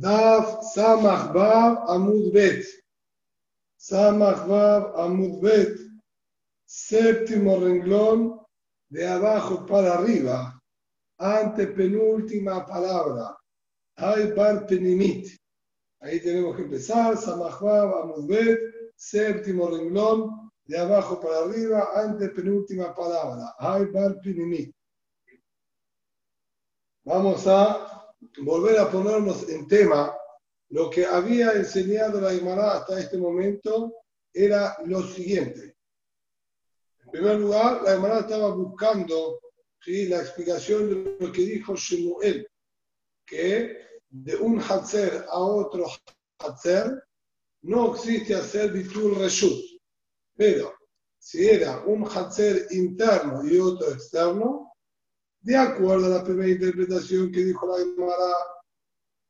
Daf Samach Vav Amud Bet. Samach Vav Amud. Séptimo renglón de abajo para arriba. Ante penúltima palabra. Hay bar penimit. Ahí tenemos que empezar. Samach Vav Amud Bet. Séptimo renglón de abajo para arriba. Ante penúltima palabra. Hay bar penimit. Vamos a volver a ponernos en tema, lo que había enseñado la Gemara hasta este momento era lo siguiente. En primer lugar, la Gemara estaba buscando ¿sí? la explicación de lo que dijo Shemuel, que de un Hatzer a otro Hatzer no existe hacer Bitul Reshut, pero si era un Hatzer interno y otro externo, de acuerdo a la primera interpretación que dijo la Gemara,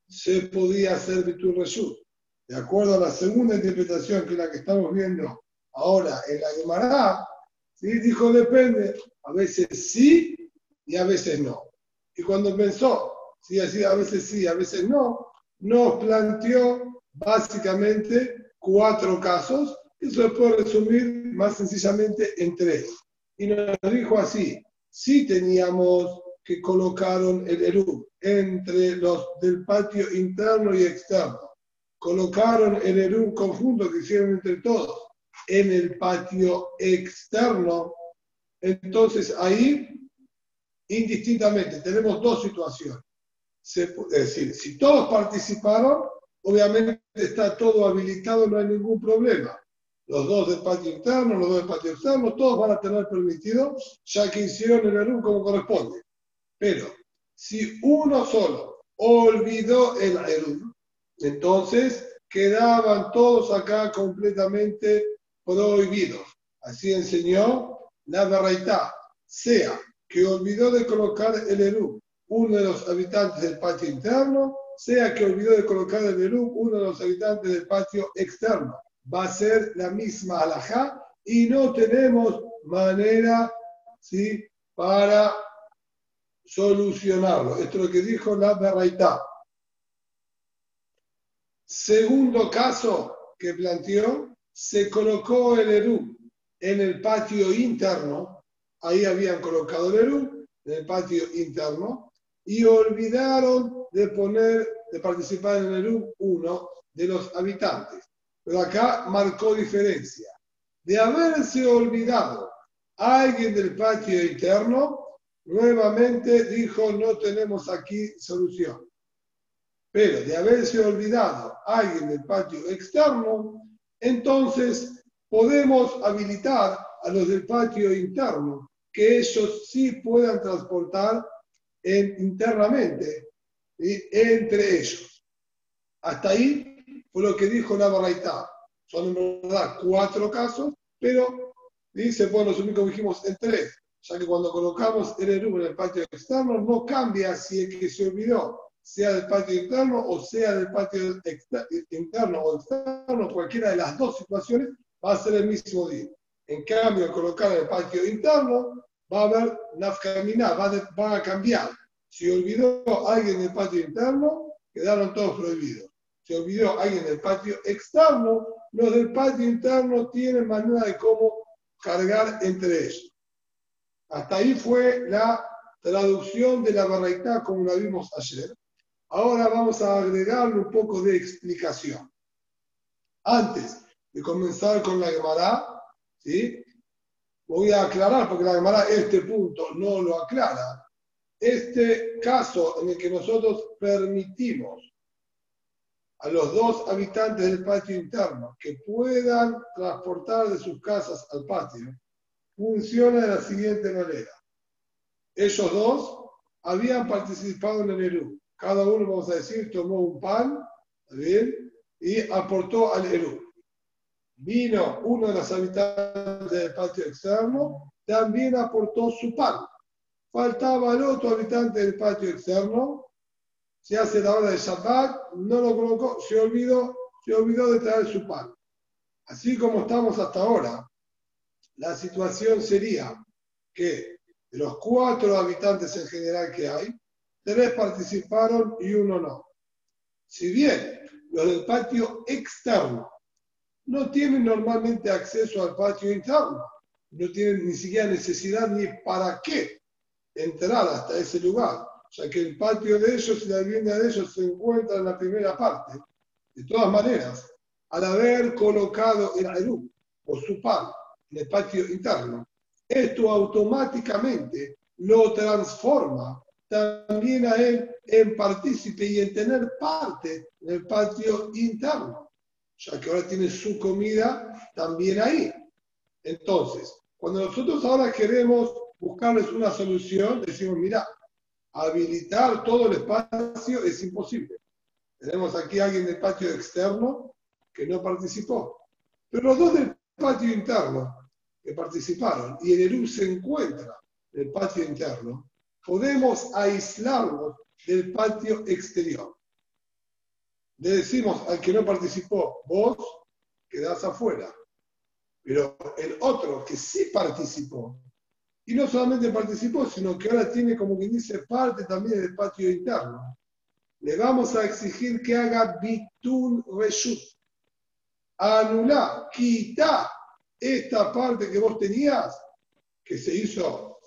se podía hacer Bitur Reshut. De acuerdo a la segunda interpretación, que es la que estamos viendo ahora en la Gemara, ¿sí? dijo depende. A veces sí y a veces no. Y cuando pensó, así, a veces sí, a veces no, nos planteó básicamente cuatro casos. Eso se puede resumir más sencillamente en tres. Y nos dijo así, sí teníamos que colocaron el Eru entre los del patio interno y externo. Colocaron el Eru conjunto que hicieron entre todos en el patio externo. Entonces ahí, indistintamente, tenemos dos situaciones. es decir, si todos participaron, obviamente está todo habilitado, no hay ningún problema los dos del patio interno, los dos del patio externo, todos van a tener permitido, ya que hicieron el Eru como corresponde. Pero si uno solo olvidó el Eru, entonces quedaban todos acá completamente prohibidos. Así enseñó la verdad, sea que olvidó de colocar el Eru uno de los habitantes del patio interno, sea que olvidó de colocar el Eru uno de los habitantes del patio externo va a ser la misma alajá y no tenemos manera ¿sí? para solucionarlo. Esto es lo que dijo la Berraitá. Segundo caso que planteó, se colocó el Eru en el patio interno, ahí habían colocado el Eru en el patio interno, y olvidaron de poner, de participar en el Eru uno de los habitantes. Pero acá marcó diferencia. De haberse olvidado alguien del patio interno, nuevamente dijo no tenemos aquí solución. Pero de haberse olvidado alguien del patio externo, entonces podemos habilitar a los del patio interno que ellos sí puedan transportar internamente entre ellos. Hasta ahí fue lo que dijo la. Son en verdad cuatro casos, pero dice, bueno, los únicos dijimos en tres, ya que cuando colocamos el Eru en el patio externo, no cambia si el que se olvidó sea del patio interno o sea del patio interno o externo, cualquiera de las dos situaciones va a ser el mismo día. En cambio, al colocar el patio interno, va a haber nafkamina, va, va a cambiar. Si olvidó alguien del patio interno, quedaron todos prohibidos se olvidó alguien del patio externo, los del patio interno tienen manera de cómo cargar entre ellos. Hasta ahí fue la traducción de la barraitá como la vimos ayer. Ahora vamos a agregarle un poco de explicación. Antes de comenzar con la Gemara, ¿sí? voy a aclarar, porque la Gemara este punto no lo aclara. Este caso en el que nosotros permitimos a los dos habitantes del patio interno que puedan transportar de sus casas al patio, funciona de la siguiente manera. Ellos dos habían participado en el Eru. Cada uno, vamos a decir, tomó un pan, bien? Y aportó al Eru. Vino uno de los habitantes del patio externo, también aportó su pan. Faltaba el otro habitante del patio externo, se hace la hora de Shabbat, no lo colocó, se olvidó, se olvidó de traer su pan. Así como estamos hasta ahora, la situación sería que de los cuatro habitantes en general que hay, tres participaron y uno no. Si bien los del patio externo no tienen normalmente acceso al patio interno, no tienen ni siquiera necesidad ni para qué entrar hasta ese lugar, o sea que el patio de ellos y la vivienda de ellos se encuentra en la primera parte. De todas maneras, al haber colocado el Aru o su pan en el patio interno, esto automáticamente lo transforma también a él en partícipe y en tener parte en el patio interno, ya que ahora tiene su comida también ahí. Entonces, cuando nosotros ahora queremos buscarles una solución, decimos, mira, habilitar todo el espacio es imposible. Tenemos aquí a alguien del patio externo que no participó. Pero los dos del patio interno que participaron y el ERU se encuentra en el patio interno, podemos aislarlo del patio exterior. Le decimos al que no participó, vos quedás afuera. Pero el otro que sí participó, y no solamente participó, sino que ahora tiene como quien dice parte también del patio interno, le vamos a exigir que haga bitul reshut. Anular, quita esta parte que vos tenías, que se hizo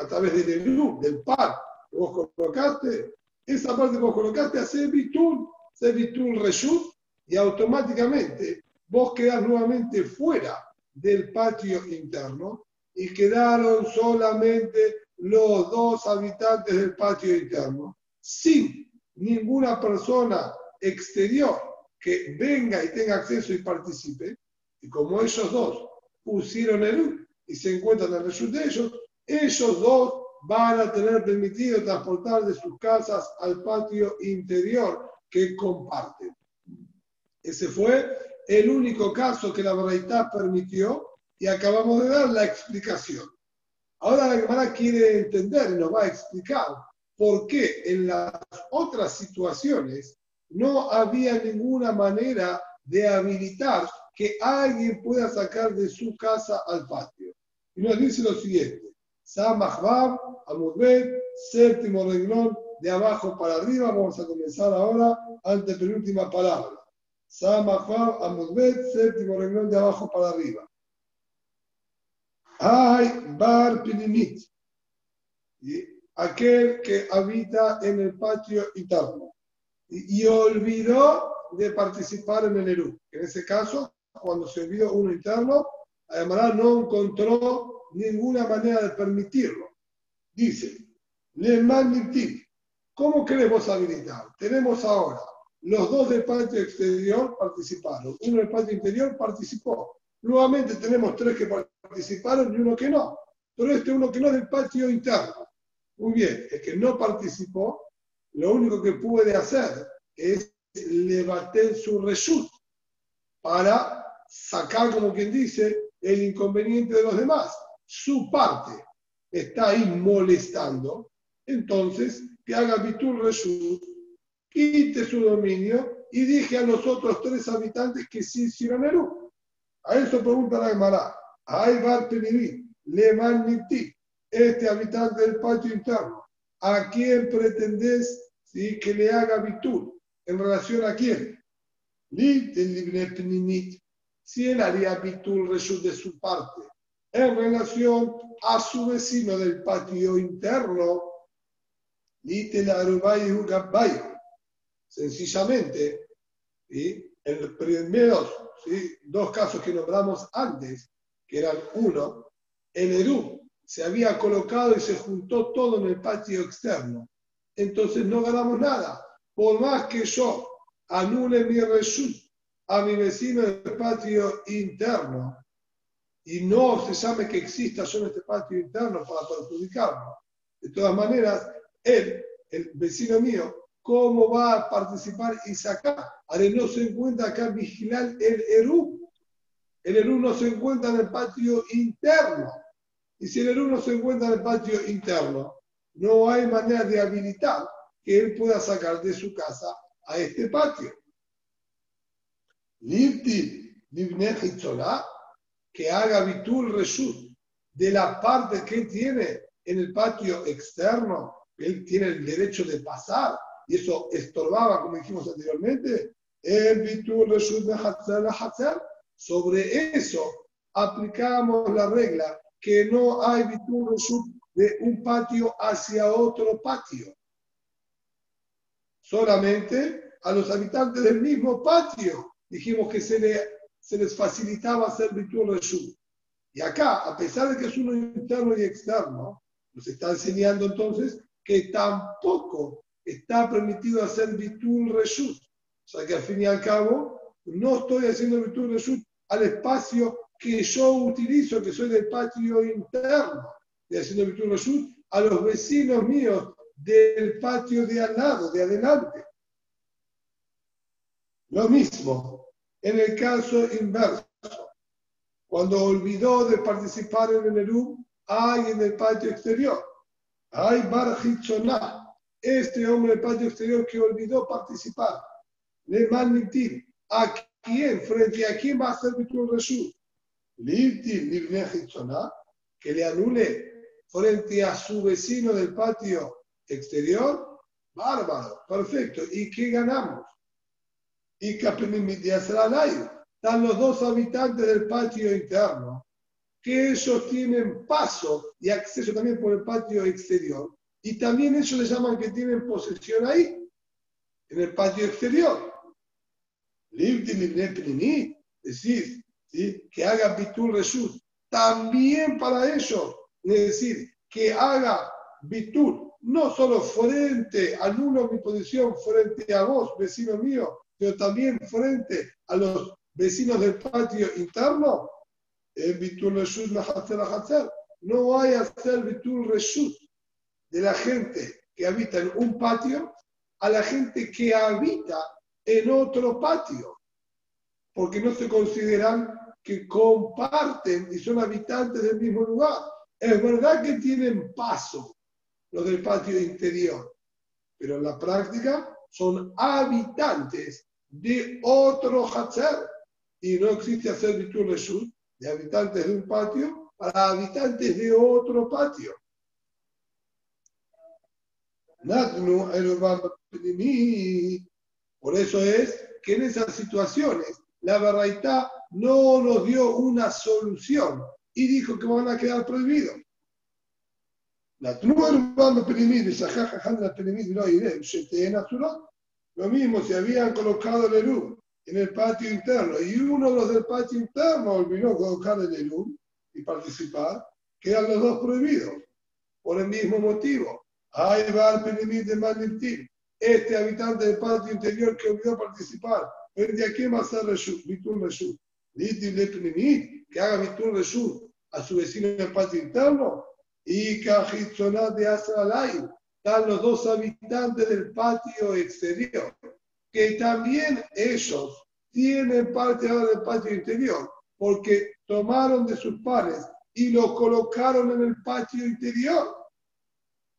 a través del ELU, del par que vos colocaste, esa parte que vos colocaste hace bitul, hace bitul reshut, y automáticamente vos quedás nuevamente fuera del patio interno y quedaron solamente los dos habitantes del patio interno, sin ninguna persona exterior que venga y tenga acceso y participe, y como ellos dos pusieron el y se encuentran en el de ellos, ellos dos van a tener permitido transportar de sus casas al patio interior que comparten. Ese fue el único caso que la verdad permitió y acabamos de dar la explicación. Ahora la Gemara quiere entender nos va a explicar por qué en las otras situaciones no había ninguna manera de habilitar que alguien pueda sacar de su casa al patio. Y nos dice lo siguiente. Samahbab, Amudbet, séptimo renglón de abajo para arriba. Vamos a comenzar ahora, ante penúltima palabra. Samahbab, Amudbet, séptimo renglón de abajo para arriba. Hay bar. Aquel que habita en el patio interno y, olvidó de participar en el Eru. En ese caso, cuando se olvidó uno interno, además no encontró ninguna manera de permitirlo. Dice, le ¿cómo queremos habilitar? Tenemos ahora los dos del patio exterior participaron, uno del patio interior participó. Nuevamente tenemos tres que participaron y uno que no. Pero este uno que no es del patio interno. Muy bien, el que no participó, lo único que puede hacer es levantar su resut para sacar, como quien dice, el inconveniente de los demás su parte está ahí molestando, entonces que haga Bitul Reshut, quite su dominio y dije a los otros tres habitantes que sí hicieron el A eso pregunta la Gemara. Hay le Niti, este habitante del patio interno, ¿a quién pretendés que le haga Bitul? ¿En relación a quién? Si él haría Reshut de su parte en relación a su vecino del patio interno, sencillamente, en los primeros dos casos que nombramos antes, que eran uno, el Eru se había colocado y se juntó todo en el patio externo. Entonces no ganamos nada. Por más que yo anule mi reshut a mi vecino del patio interno, y no se llame que exista yo en este patio interno para perjudicarlo. De todas maneras, él, el vecino mío, ¿cómo va a participar y sacar? Ahora no se encuentra acá vigilar el Eru. El Eru no se encuentra en el patio interno. Y si el Eru no se encuentra en el patio interno, no hay manera de habilitar que él pueda sacar de su casa a este patio. Que haga Bitul Reshut de la parte que tiene en el patio externo, él tiene el derecho de pasar y eso estorbaba, como dijimos anteriormente, el Bitur Reshut Sobre eso aplicamos la regla que no hay Reshut de un patio hacia otro patio. Solamente a los habitantes del mismo patio dijimos que se, le, se les facilitaba hacer Reshut. Y acá, a pesar de que es uno interno y externo, nos está enseñando entonces que tampoco está permitido hacer Bitul Reshut. O sea que al fin y al cabo, no estoy haciendo Bitul Reshut al espacio que yo utilizo, que soy del patio interno, y haciendo Bitul Reshut a los vecinos míos del patio de al lado, de adelante. Lo mismo en el caso inverso. Cuando olvidó de participar en el ERU, hay en el patio exterior. Hay Barjichoná, este hombre del patio exterior que olvidó participar. Le manmitir. ¿A quién? ¿Frente a quién va a ser Bitul Reshut? que le anule frente a su vecino del patio exterior. Bárbaro, perfecto. ¿Y qué ganamos? Y hacer están los dos habitantes del patio interno, que ellos tienen paso y acceso también por el patio exterior, y también ellos le llaman que tienen posesión ahí, en el patio exterior. Decir ¿sí? que haga Bitul Reshut, también para ellos, es decir, que haga Bitul, no solo frente al uno mi posición, frente a vos, vecino mío, pero también frente a los vecinos del patio interno, Bitul Reshut no hay hacer Bitul Reshut de la gente que habita en un patio a la gente que habita en otro patio, porque no se consideran que comparten y son habitantes del mismo lugar. Es verdad que tienen paso los del patio interior, pero en la práctica son habitantes de otro Hatzer y no existe hacer Reshut de habitantes de un patio para habitantes de otro patio. Por eso es que en esas situaciones la verdad no nos dio una solución y dijo que van a quedar prohibidos. Lo mismo si habían colocado el Eru en el patio interno y uno de los del patio interno olvidó colocar el Elul y participar, quedan los dos prohibidos por el mismo motivo. Ahí va el de Maniltil. Este habitante del patio interior que olvidó participar, ¿frente a quién va a hacer Reshut? Bitul Reshut. que haga Bitul Reshut a su vecino en el patio interno y Kajitzonat de Asralay. Están los dos habitantes del patio exterior que también ellos tienen parte ahora del patio interior, porque tomaron de sus pares y lo colocaron en el patio interior.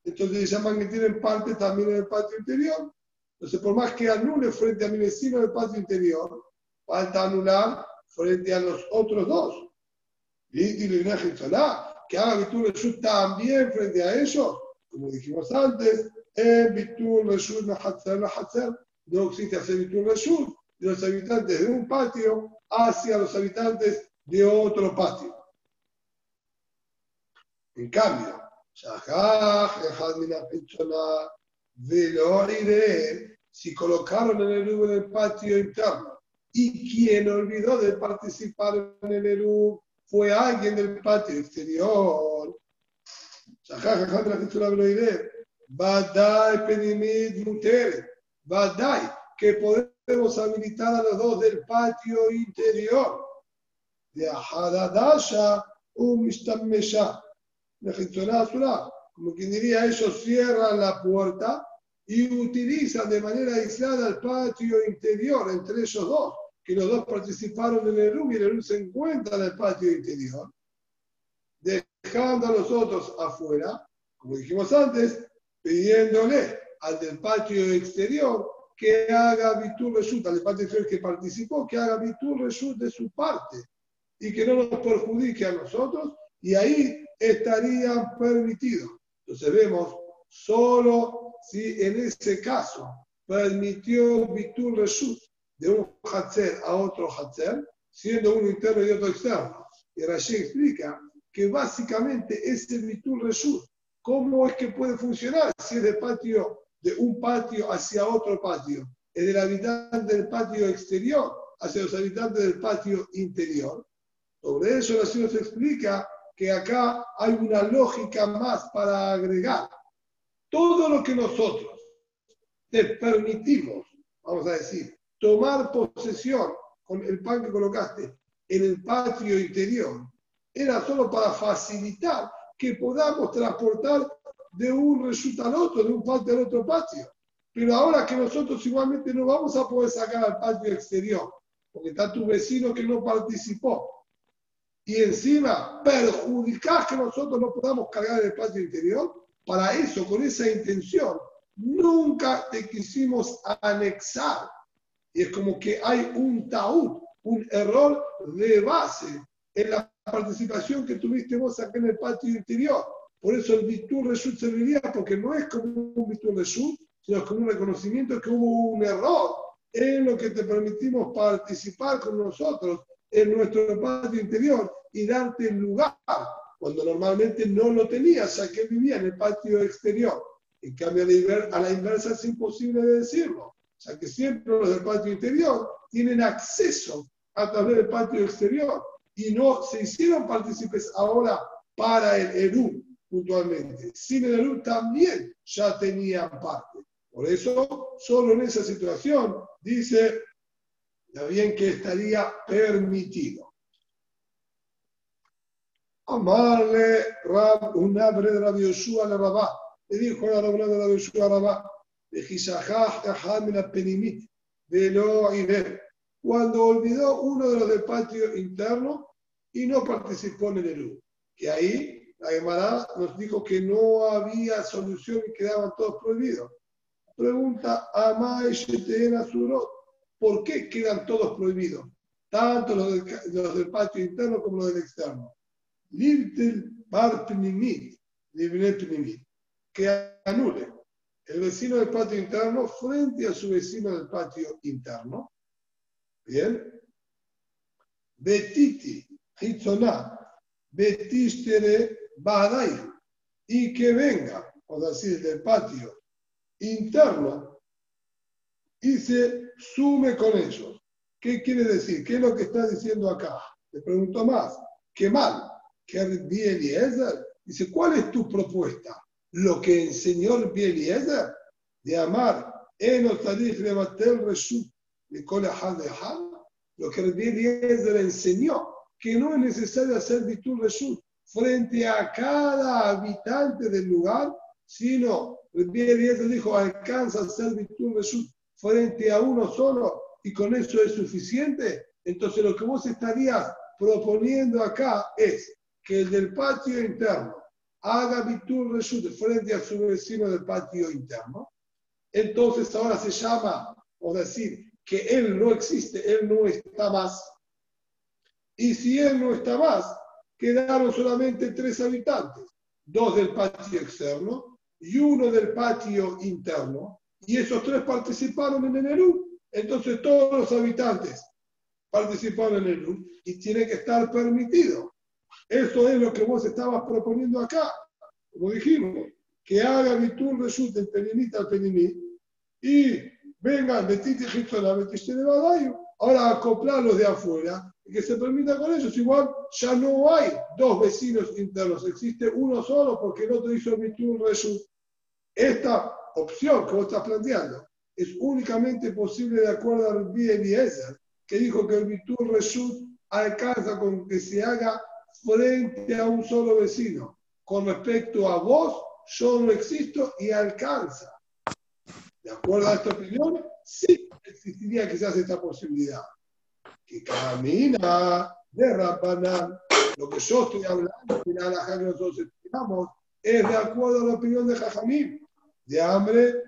Entonces llaman que tienen parte también en el patio interior. Entonces, por más que anule frente a mi vecino del patio interior, falta anular frente a los otros dos. Y que haga Bitul Reshut también frente a ellos, como dijimos antes, en Bitul Reshut no existe hacer Bitul Reshut de los habitantes de un patio hacia los habitantes de otro patio. En cambio, si colocaron el en el patio interno y quien olvidó de participar en el Eru fue alguien del patio exterior, Badai Penimid Mutere Badai, que podemos habilitar a los dos del patio interior. De Ahadadasha, un Mistamesha. Como quien diría, ellos cierran la puerta y utilizan de manera aislada el patio interior entre ellos dos, que los dos participaron en el RUM y el RUM se encuentra en el patio interior, dejando a los otros afuera, como dijimos antes, pidiéndole al del patio exterior que haga Bitur Reshut, al patio exterior que participó, que haga Bitur Reshut de su parte y que no nos perjudique a nosotros, y ahí estaría permitido. Entonces vemos, solo si en ese caso permitió Bitul Reshut de un Hatzer a otro Hatzer, siendo uno interno y otro externo. Y Rashi explica que básicamente ese Bitul Reshut, ¿cómo es que puede funcionar si es de patio, de un patio hacia otro patio? Es del habitante del patio exterior hacia los habitantes del patio interior. Sobre eso Rashi nos explica que acá hay una lógica más para agregar. Todo lo que nosotros te permitimos, vamos a decir, tomar posesión con el pan que colocaste en el patio interior, era solo para facilitar que podamos transportar de un resultado al otro, de un patio al otro patio. Pero ahora que nosotros igualmente no vamos a poder sacar al patio exterior, porque está tu vecino que no participó, y encima perjudicar que nosotros no podamos cargar el patio interior, para eso, con esa intención, nunca te quisimos anexar. Y es como que hay un taúd, un error de base en la participación que tuviste vos acá en el patio interior. Por eso el Bitur Reshut serviría, porque no es como un Bitur Reshut, sino como un reconocimiento que hubo un error en lo que te permitimos participar con nosotros en nuestro patio interior y darte lugar, cuando normalmente no lo tenías, ya que vivía en el patio exterior. En cambio, a la inversa es imposible de decirlo. O sea que siempre los del patio interior tienen acceso a través del patio exterior y no se hicieron partícipes ahora para el ERU puntualmente. Sin el ERU también ya tenían parte. Por eso, solo en esa situación, dice bien que estaría permitido. Amarle Rab, un abre de Rabbi Yoshua la Rabá. Le dijo a la Rabá de Rabbi Yoshua a Rabá. Cuando olvidó uno de los del patio interno y no participó en el Eru. Que ahí la Gemara nos dijo que no había solución y quedaban todos prohibidos. Pregunta, Shetena Surot. ¿Por qué quedan todos prohibidos? Tanto los del, patio interno como los del externo. Libtel bar pnimit, que anule el vecino del patio interno frente a su vecino del patio interno. Bien. Betiti, hitzoná, betistere, badai, y que venga, o decir, del patio interno y se sume con ellos. ¿Qué quiere decir? ¿Qué es lo que está diciendo acá? Le pregunto más. ¿Qué mal? ¿Qué Eliezer? Dice, ¿cuál es tu propuesta? Lo que enseñó el Eliezer de amar lo que el Eliezer enseñó, que no es necesario hacer bitul reshut frente a cada habitante del lugar, sino el Eliezer dijo, alcanza a hacer bitul reshut frente a uno solo y con eso es suficiente, entonces lo que vos estarías proponiendo acá es que el del patio interno haga Bitur Reshut frente a su vecino del patio interno, entonces ahora se llama, o decir, que él no existe, él no está más. Y si él no está más, quedaron solamente tres habitantes, dos del patio externo y uno del patio interno, y esos tres participaron en el ERU. Entonces todos los habitantes participaron en el ERU y tiene que estar permitido. Eso es lo que vos estabas proponiendo acá. Como dijimos, que haga Bitur resulte el Penimita al Penimit y venga Betiti la Betiste de Badayo. Ahora acoplarlos de afuera y que se permita con ellos. Igual ya no hay dos vecinos internos, existe uno solo porque el otro hizo Bitur Reshut. Esta opción que vos estás planteando es únicamente posible de acuerdo al Eliezer, que dijo que el Bitur Reshut alcanza con que se haga frente a un solo vecino. Con respecto a vos, yo no existo y alcanza. ¿De acuerdo a esta opinión? Sí, existiría quizás esta posibilidad. Que camina de Rabanán. Lo que yo estoy hablando, que nosotros explicamos, es de acuerdo a la opinión de Jajamim de hambre,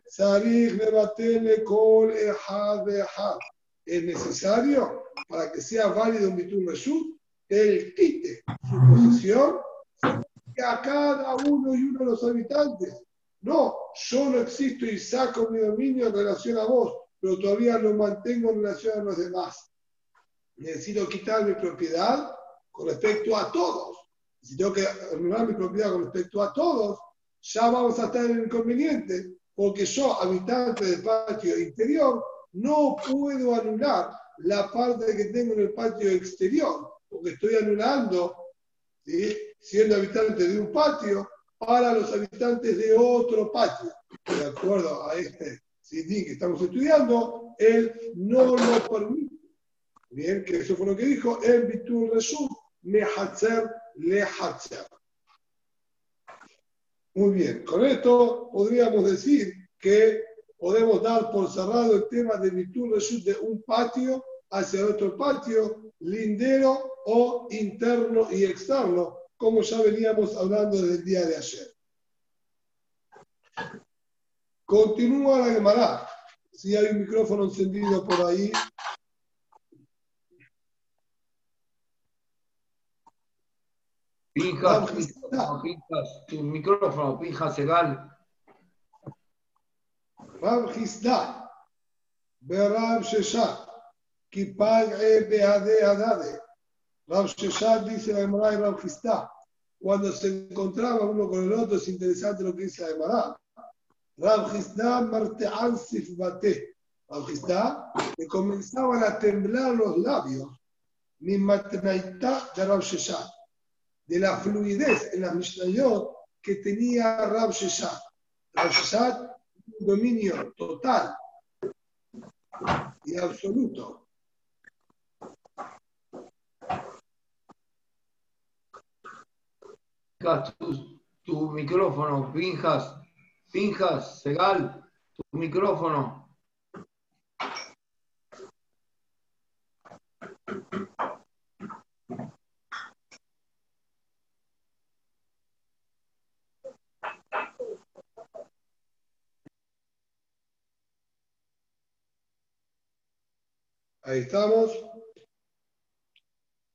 Es necesario, para que sea válido un bitum reshut, el quite su posición a cada uno y uno de los habitantes. no, yo no existo y saco mi dominio en relación a vos, pero todavía lo mantengo en relación a los demás. Necesito quitar mi propiedad con respecto a todos. Si tengo que anular mi propiedad con respecto a todos, ya vamos a estar en el inconveniente, porque yo, habitante del patio interior, no puedo anular la parte que tengo en el patio exterior, porque estoy anulando, siendo habitante de un patio, para los habitantes de otro patio. De acuerdo a este CD que estamos estudiando, él no lo permite. Bien, que eso fue lo que dijo, el Bitur Resum, Mehatzer Lehatzer. Muy bien, con esto podríamos decir que podemos dar por cerrado el tema de Bitur Resum de un patio hacia otro patio, lindero o interno y externo, como ya veníamos hablando desde el día de ayer. Continúa la Gemara. Si hay un micrófono encendido por ahí. Pija, tu micrófono, pija, segal. Rab Gisda, Berab Shesha, Kipag E Beade Adade. Rab Sheshat dice la Gemara y Rab Gisda. Cuando se encontraba uno con el otro, es interesante lo que dice la Gemara. Rab Gisda Martean Sifbate. Rab Gisda le comenzaban a temblar los labios. Mi matnaita de Rab Sheshat. De la fluidez en la Mishnayot que tenía Rab Sheshat. Rab Sheshat, un dominio total y absoluto tu, micrófono, Pinjas, Pinjas, Segal, tu micrófono. Ahí estamos.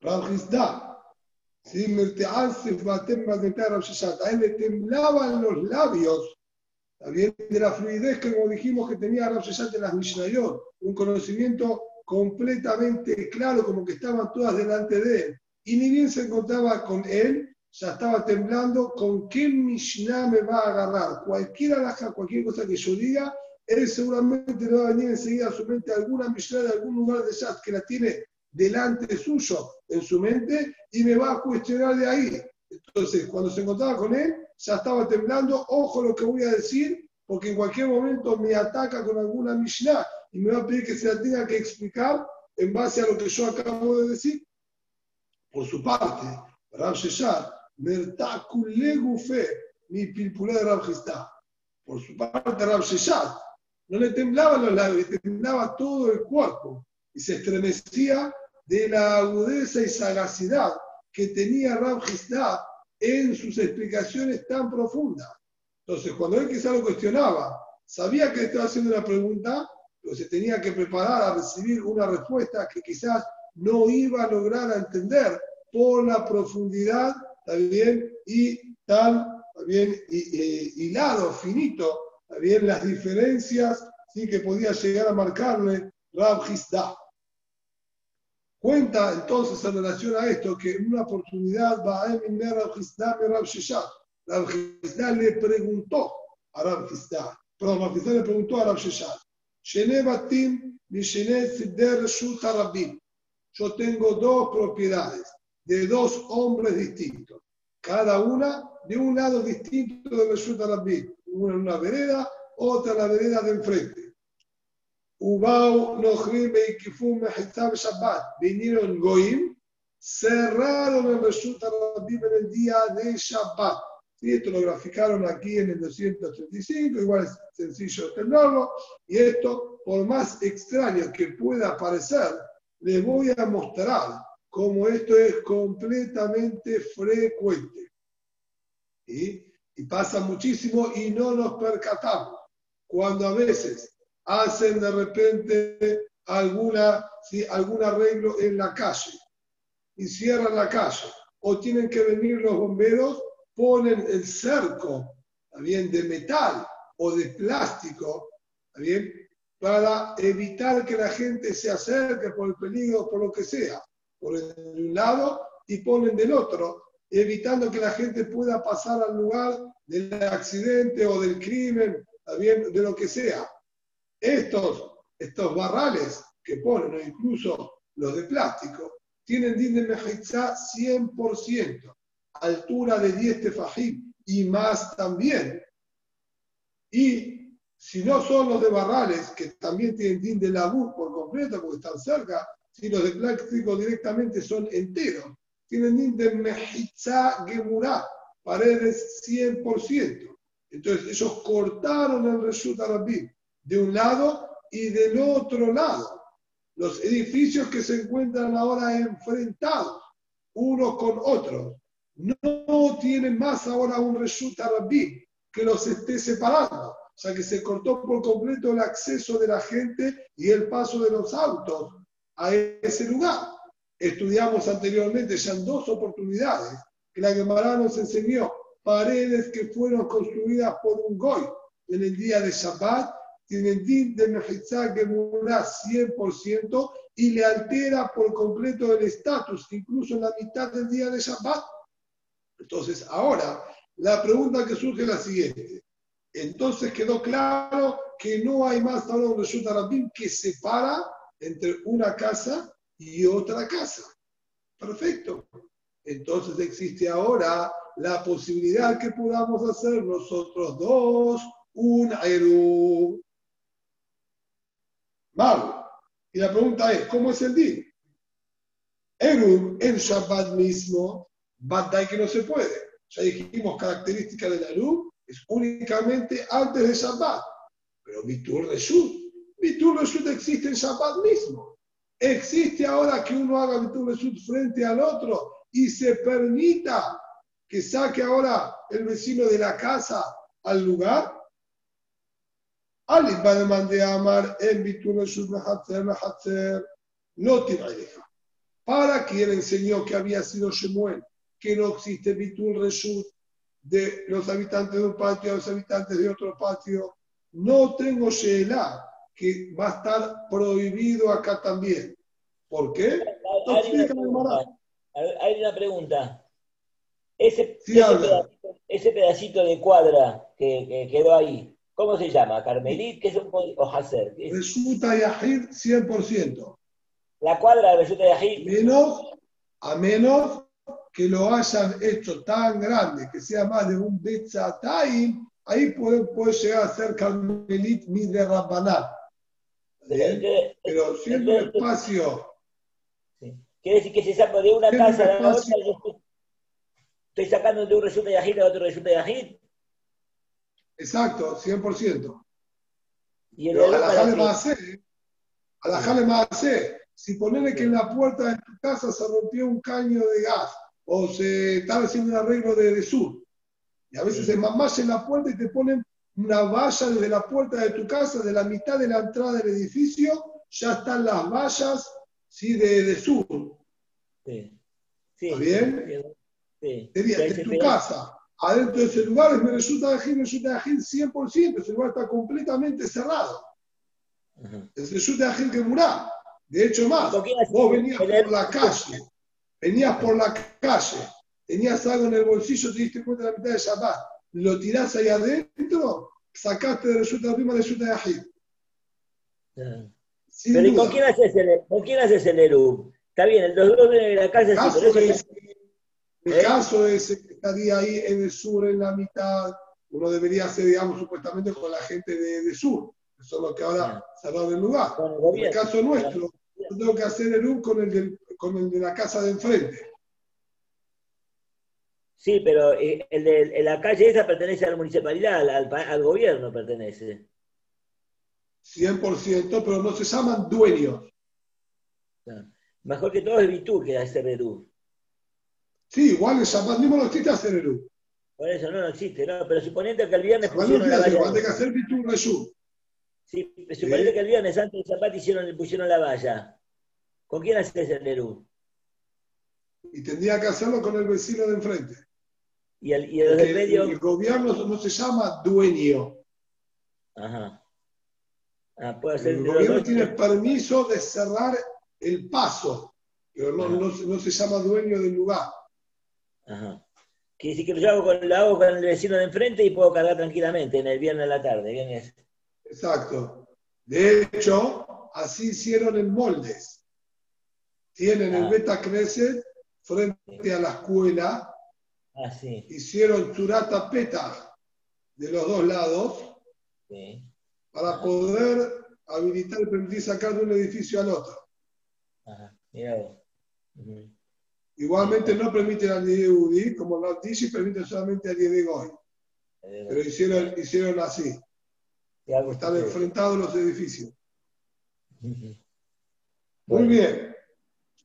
Rajizda. ¿Sí? A él le temblaban los labios, también de la fluidez que como dijimos que tenía Rab en las Mishnayot, un conocimiento completamente claro, como que estaban todas delante de él. Y ni bien se encontraba con él, ya estaba temblando con qué Mishnah me va a agarrar. Cualquier alhaja, cualquier cosa que yo diga, él seguramente le va a venir enseguida a su mente alguna Mishnah de algún lugar de Shat que la tiene delante suyo en su mente y me va a cuestionar de ahí. Entonces, cuando se encontraba con él, ya estaba temblando, ojo lo que voy a decir, porque en cualquier momento me ataca con alguna Mishnah y me va a pedir que se la tenga que explicar en base a lo que yo acabo de decir. Por su parte, Rab Sheshar, Mertakulegufe, mi pilpulé de Rab Por su parte, Rab no le temblaban los labios, le temblaba todo el cuerpo y se estremecía de la agudeza y sagacidad que tenía Rab en sus explicaciones tan profundas. Entonces, cuando él quizá lo cuestionaba, sabía que estaba haciendo una pregunta, pero se tenía que preparar a recibir una respuesta que quizás no iba a lograr entender por la profundidad también y tan también hilado, finito, también las diferencias ¿sí? que podía llegar a marcarle Rab. Cuenta entonces en relación a esto que en una oportunidad Baem Rab Gisda le preguntó a Rab Gisda, perdón, Rab le preguntó a Rab Rabim. Yo tengo dos propiedades de dos hombres distintos, cada una de un lado distinto de Reshut Rabim. Una en una vereda, otra en la vereda de enfrente. Ubau Nochrim Beikifum Mehitab Shabbat. Vinieron Goim, cerraron el Reshut Rabim en el día de Shabbat. ¿Sí? Esto lo graficaron aquí en el 235, igual es sencillo tenerlo. Y esto, por más extraño que pueda parecer, les voy a mostrar cómo esto es completamente frecuente. Y pasa muchísimo y no nos percatamos. Cuando a veces hacen de repente alguna, ¿sí? algún arreglo en la calle y cierran la calle, o tienen que venir los bomberos, ponen el cerco, bien, de metal o de plástico, bien, para evitar que la gente se acerque por el peligro, por lo que sea, por el de un lado y ponen del otro, evitando que la gente pueda pasar al lugar del accidente o del crimen, bien, de lo que sea. Estos, estos barrales que ponen, o incluso los de plástico, tienen din de 100%, altura de 10 tefajim y más también. Y si no son los de barrales, que también tienen din de labur por completo porque están cerca, si los de plástico directamente son enteros, tienen din de mejitza gemurá, paredes 100%. Entonces ellos cortaron el Reshut de un lado y del otro lado. Los edificios que se encuentran ahora enfrentados unos con otros no tienen más ahora un Arabim que los esté separando. O sea que se cortó por completo el acceso de la gente y el paso de los autos a ese lugar. Estudiamos anteriormente ya en dos oportunidades que la Gemara nos enseñó paredes que fueron construidas por un goy en el día de Shabbat tienen din de Mejizá Gemurá 100% y le altera por completo el estatus, incluso en la mitad del día de Shabbat. Entonces, ahora, la pregunta que surge es la siguiente. Entonces quedó claro que no hay más ahora un Reshut Arabim que separa entre una casa y otra casa. Perfecto. Entonces existe ahora la posibilidad que podamos hacer nosotros dos un Eru. Mal. Y la pregunta es, ¿cómo es el día? Eru en Shabbat mismo, Badai que no se puede. Ya dijimos característica del Eru es únicamente antes de Shabbat. Pero Bitur Reshut, Bitur Reshut existe en Shabbat mismo. Existe ahora que uno haga Bitur Reshut frente al otro y se permita que saque ahora el vecino de la casa al lugar. Ali va a amar no tiene Para quien enseñó que había sido Shemuel, que no existe Bitur Reshut de los habitantes de un patio a los habitantes de otro patio, no tengo Sheela, que va a estar prohibido acá también. ¿Por qué? Hay una, pregunta. Ese, ese, pedacito, de cuadra que, quedó ahí, ¿cómo se llama? ¿Carmelit? ¿Qué es un o Hacer? Resulta Yahid 100%. La cuadra de Resulta Yahid. Menos, a menos que lo hayan hecho tan grande, que sea más de un Betzataim, ahí puede, puede llegar a ser Carmelit Midre Rabbanat. Pero siendo un espacio. Quiere decir que se saca de una casa a la otra, yo estoy, sacando de un resulta de Yahid a otro resulta de Yahid. Exacto, 100%. Y el Pero a la Jale más a la Jale más si ponele que en la puerta de tu casa se rompió un caño de gas o se estaba haciendo un arreglo de, sur. Y a veces se mamás en la puerta y te ponen una valla desde la puerta de tu casa, de la mitad de la entrada del edificio, ya están las vallas ¿sí? de, sur. Sí. ¿Está bien? Sí. En tu casa, adentro de ese lugar, me resulta de Gil, resulta de Gil 100%, ese lugar está completamente cerrado. Es resulta de Gil que murá. De hecho, más, vos venías por la calle Venías por la calle, tenías algo en el bolsillo, te diste cuenta de la mitad de Shabbat, lo tirás ahí adentro, sacaste de resulta prima de resulta de Ajid. Pero ¿y con quién haces el, con quién haces el Eru? Está bien, los dos vienen de la calle. El caso, sí, es, el ¿Eh? caso es estaría ahí en el sur, en la mitad. Uno debería hacer, digamos, supuestamente con la gente de, sur. Eso es lo que ahora dado el lugar. en el caso nuestro, yo tengo que hacer el U con el del con el de la casa de enfrente. Sí, pero eh, el de la calle esa pertenece a la municipalidad, al, gobierno pertenece. 100%, pero no se llaman dueños. Mejor que todo es Bitur que hace Erú. Sí, igual el Shabbat mismo no existe hacer Erú. Por eso no, no existe, ¿no? Pero suponete que el viernes pusieron la valla. que hacer Bitur Sí, suponete que el viernes antes del Shabbat hicieron, pusieron la valla. ¿Con quién haces el Nerú? Y tendría que hacerlo con el vecino de enfrente. Y el, y el del medio. el gobierno no se llama dueño. Ajá. Ah, puede ser El gobierno dos. tiene permiso de cerrar el paso, pero no, no, no se llama dueño del lugar. Ajá. Quiere decir que yo hago con, lo hago con el vecino de enfrente y puedo cargar tranquilamente en el viernes a la tarde. Viernes. Exacto. De hecho, así hicieron en moldes. Tienen el Ah. Beta Crescent frente a la escuela, Ah, sí. hicieron Turata Peta de los dos lados sí. para poder habilitar y permitir sacar de un edificio al otro. Ajá. Mira vos. Igualmente no permiten al Yehudi, como lo dice, permiten solamente al Yedegoy. Eh, Pero hicieron, hicieron así, algo están enfrentados los edificios. Muy bien.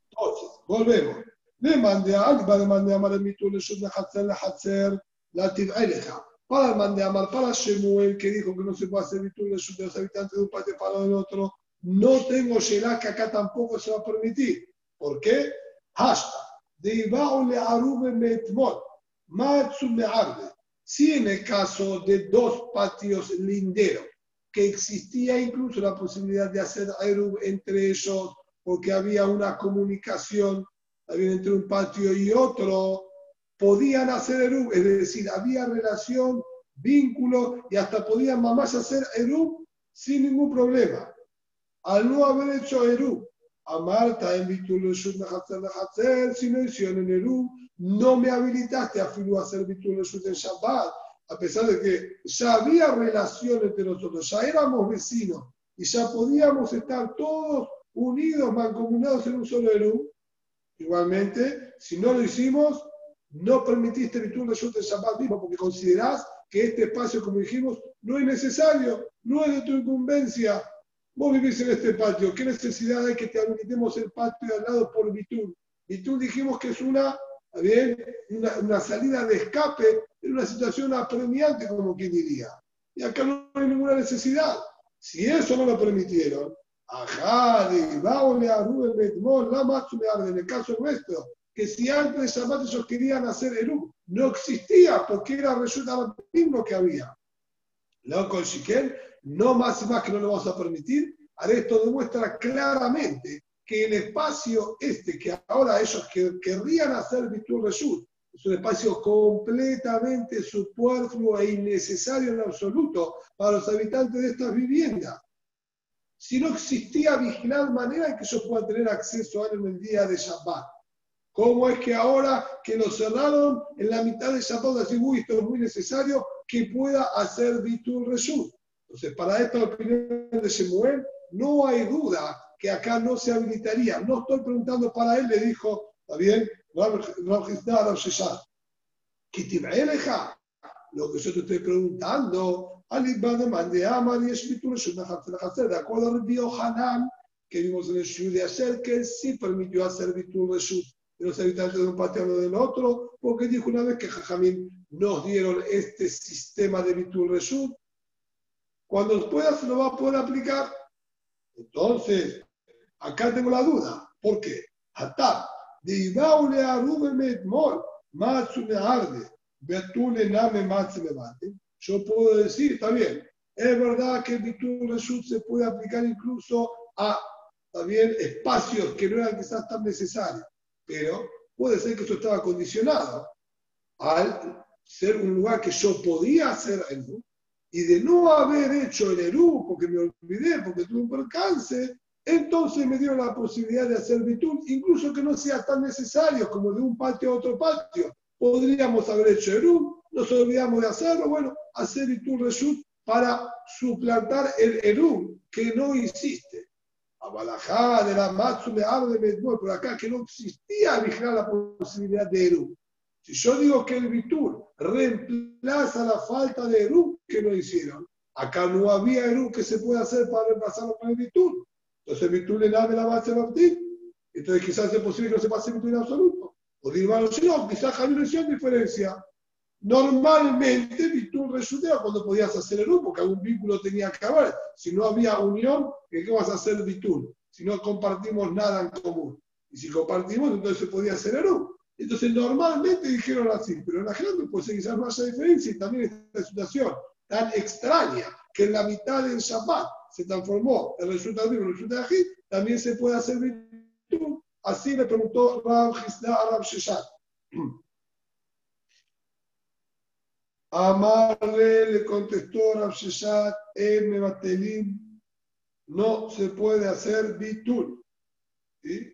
Entonces, volvemos. Le mandé a Alba, le mandé a Mitul, le Shud, le Hatzer, le Hatzer, la Tid'eleja. Para el mandé a Amar, para Shemuel, que dijo que no se puede hacer Mitul, le Shud, de los habitantes de un patio para el otro. No tengo Shelah, que acá tampoco se va a permitir. ¿Por qué? Hashtag. Si en el caso de dos patios linderos, que existía incluso la posibilidad de hacer Erub entre ellos, porque había una comunicación había entre un patio y otro, podían hacer Erub, es decir, había relación, vínculo y hasta podían mamás hacer Erub sin ningún problema. Al no haber hecho Erub, a Marta en Bitul Hacer, si no hicieron en Erub, no me habilitaste a Filu a hacer Bitul en Shabbat, a pesar de que ya había relación entre nosotros, ya éramos vecinos y ya podíamos estar todos unidos, mancomunados en un solo Erub. Igualmente, si no lo hicimos, no permitiste Reshut de Shabbat mismo, porque considerás que este espacio, como dijimos, no es necesario, no es de tu incumbencia. Vos vivís en este patio, ¿qué necesidad hay que te habilitemos el patio de al lado por Bitul? Bitul dijimos que es una, ¿está bien? Una, una salida de escape en una situación apremiante, como quien diría. Y acá no hay ninguna necesidad. Si eso no lo permitieron, ajá, de a Rubén Betmol, la Matsumear, en el caso nuestro, que si antes de Shabbat ellos querían hacer Eru, no existía porque era resultado mismo que había. Luego con Shikel, no más y más que no lo vamos a permitir. Esto demuestra claramente que el espacio este que ahora ellos que, querrían hacer Bitur Reshut es un espacio completamente superfluo e innecesario en absoluto para los habitantes de estas viviendas. Si no existía vigilar manera en que ellos puedan tener acceso a él en el día de Shabbat. ¿Cómo es que ahora que lo cerraron en la mitad de Shabbat, así, uy, esto es muy necesario, que pueda hacer Bitur Reshut? Entonces, para esta opinión de Shemuel, no hay duda que acá no se habilitaría. No estoy preguntando para él, le dijo, ¿está bien? Lo que yo te estoy preguntando, de acuerdo a Río Hanan, que vimos en el Shur de ayer, que él sí permitió hacer Bitur Reshut de los habitantes de un patio o del otro, porque dijo una vez que Jajamín nos dieron este sistema de Bitur Reshut, cuando pueda se lo va a poder aplicar. Entonces, acá tengo la duda. ¿Por qué? Atar. De Ibaule a Mol, me arde, Betule Name Matsu me bate. Yo puedo decir, está bien, es verdad que el Bitur Reshut se puede aplicar incluso a también espacios que no eran quizás tan necesarios, pero puede ser que eso estaba condicionado al ser un lugar que yo podía hacer el y de no haber hecho el Eru, porque me olvidé, porque tuve un percance, entonces me dieron la posibilidad de hacer Bitul, incluso que no sea tan necesario como de un patio a otro patio. Podríamos haber hecho Eru, nos olvidamos de hacerlo, bueno, hacer Bitul Reshut para suplantar el Eru que no hiciste. Abalajá de la Matsu me habla de por acá que no existía vigilar la posibilidad de Eru. Si yo digo que el Bitur reemplaza la falta de Eru que no hicieron, acá no había Eru que se pueda hacer para reemplazarlo con el Bitur. Entonces el Bitur le da la base a Martín. Entonces quizás es posible que no se pase Bitur en absoluto. O digo, no, quizás Javier hicieron diferencia. Normalmente Bitur resulta cuando podías hacer Eru, porque algún vínculo tenía que haber. Si no había unión, ¿qué vas a hacer Bitur? Si no compartimos nada en común. Y si compartimos, entonces se podía hacer Eru. Entonces, normalmente dijeron así, pero en la gente puede ser quizás no haya diferencia y también esta situación tan extraña que en la mitad del Shabbat se transformó el resultado en el resultado de también se puede hacer virtud. Así le preguntó Rab Gisda a Rab Sheshat. Amarle le contestó Rab Sheshat, M. Batelim, no se puede hacer bitul. ¿Sí?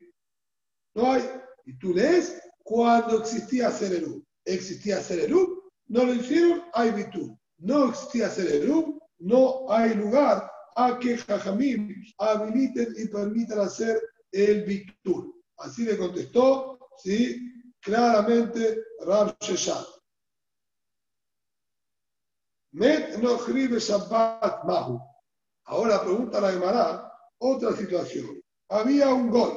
No hay. ¿Y tú lees? Cuando existía Sererú. Existía Sererú, no lo hicieron, hay bitul. No existía Sererú, no hay lugar a que Jajamim habiliten y permitan hacer el bitul. Así le contestó, ¿sí? claramente Rab Sheshat. Met no Shabbat Mahu. Ahora pregunta la Gemara otra situación. Había un goy,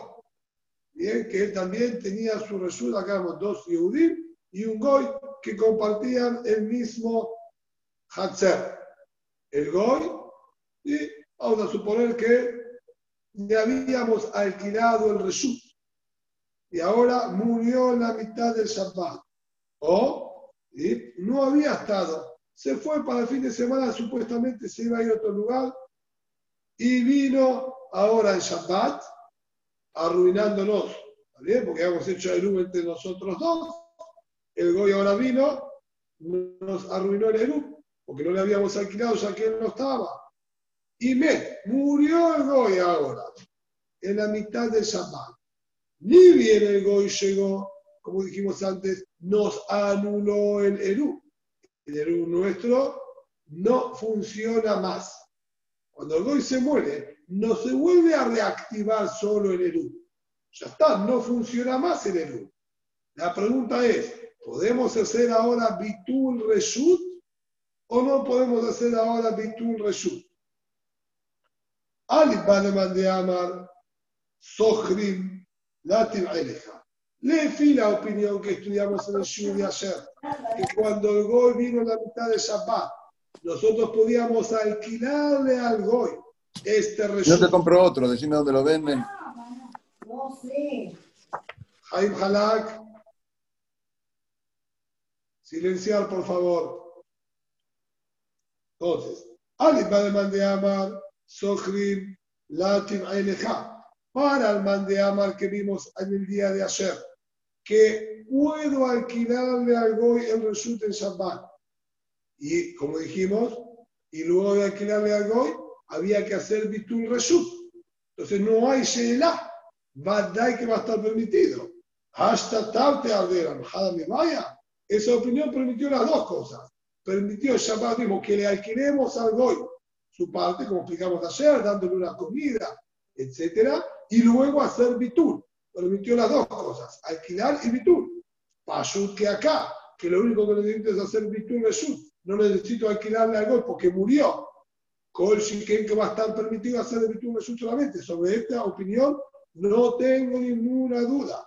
bien, que él también tenía su resulta, acá dos Yehudim y un goy que compartían el mismo Hatzer. El goy, y vamos a suponer que le habíamos alquilado el reshut y ahora murió en la mitad del Shabbat. O no había estado, se fue para el fin de semana, supuestamente se iba a ir a otro lugar y vino ahora en Shabbat arruinándonos, ¿bien? porque habíamos hecho el Eru entre nosotros dos. El Goy ahora vino, nos arruinó el Eru, porque no le habíamos alquilado ya que él no estaba. Y me murió el Goy ahora, en la mitad del Shabbat ni bien el Goy llegó, como dijimos antes, nos anuló el Eru. El Eru nuestro no funciona más. Cuando el Goy se muere, no se vuelve a reactivar solo el Eru. Ya está, no funciona más el Eru. La pregunta es, ¿podemos hacer ahora Bitul Reshut o no podemos hacer ahora Bitul Reshut? Ali de Amar, Sohrim, Latin Eleja. Lefi la opinión que estudiamos en el Shur de ayer, que cuando el Goy vino en la mitad de Shabbat, nosotros podíamos alquilarle al Goy este Yo te compro otro, decime dónde lo venden. No sé. Jaim Halak. Silenciar, por favor. Entonces, alguien va a de Amar, Sohrim, Latin Eleja para el man de Amar que vimos en el día de ayer, que puedo alquilarle al Goy el resultado en Shabbat. Y como dijimos, y luego de alquilarle al Goy, había que hacer Bitul Reshut. Entonces no hay Sheila, dar que va a estar permitido. Hasta tarde arderan, me vaya. Esa opinión permitió las dos cosas. Permitió Shabbat mismo que le alquilemos al Goy su parte, como explicamos ayer, dándole una comida, etcétera, y luego hacer bitul. Permitió las dos cosas, alquilar y bitul. Pashut que acá, que lo único que necesito es hacer bitul reshut. No necesito alquilarle algo porque murió. Shiken que va a estar permitido hacer bitul reshut solamente. Sobre esta opinión no tengo ninguna duda.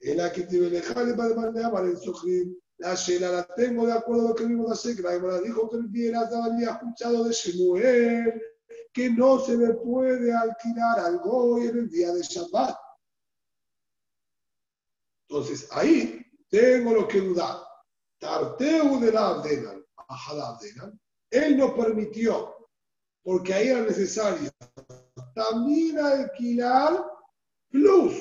En la que te para mandar el Sojim, la Shela la tengo de acuerdo a lo que vimos hacer, que la dijo que el había escuchado de Shemuel, que no se le puede alquilar al Goy en el día de Shabbat. Entonces, ahí tengo lo que dudar. Tarteu de la Abdenan, él no permitió, porque ahí era necesario también alquilar plus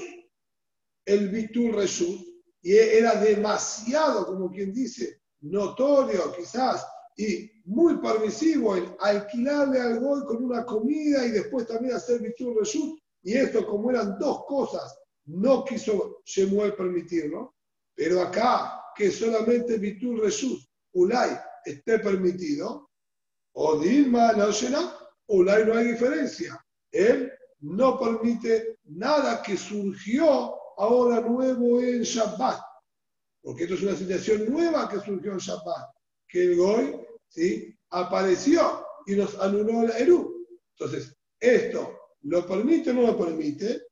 el Bitul Reshut, y era demasiado, como quien dice, notorio quizás y muy permisivo en alquilarle al gol con una comida y después también hacer Bitul Reshut. Y esto, como eran dos cosas, no quiso Shemuel permitirlo. Pero acá, que solamente Bitul Reshut, Ulay, esté permitido, o Dilma no Ulay no hay diferencia. Él no permite nada que surgió ahora nuevo en Shabbat. Porque esto es una situación nueva que surgió en Shabbat. Que el Goy ¿sí? apareció y nos anuló el Eru. Entonces, ¿esto lo permite o no lo permite?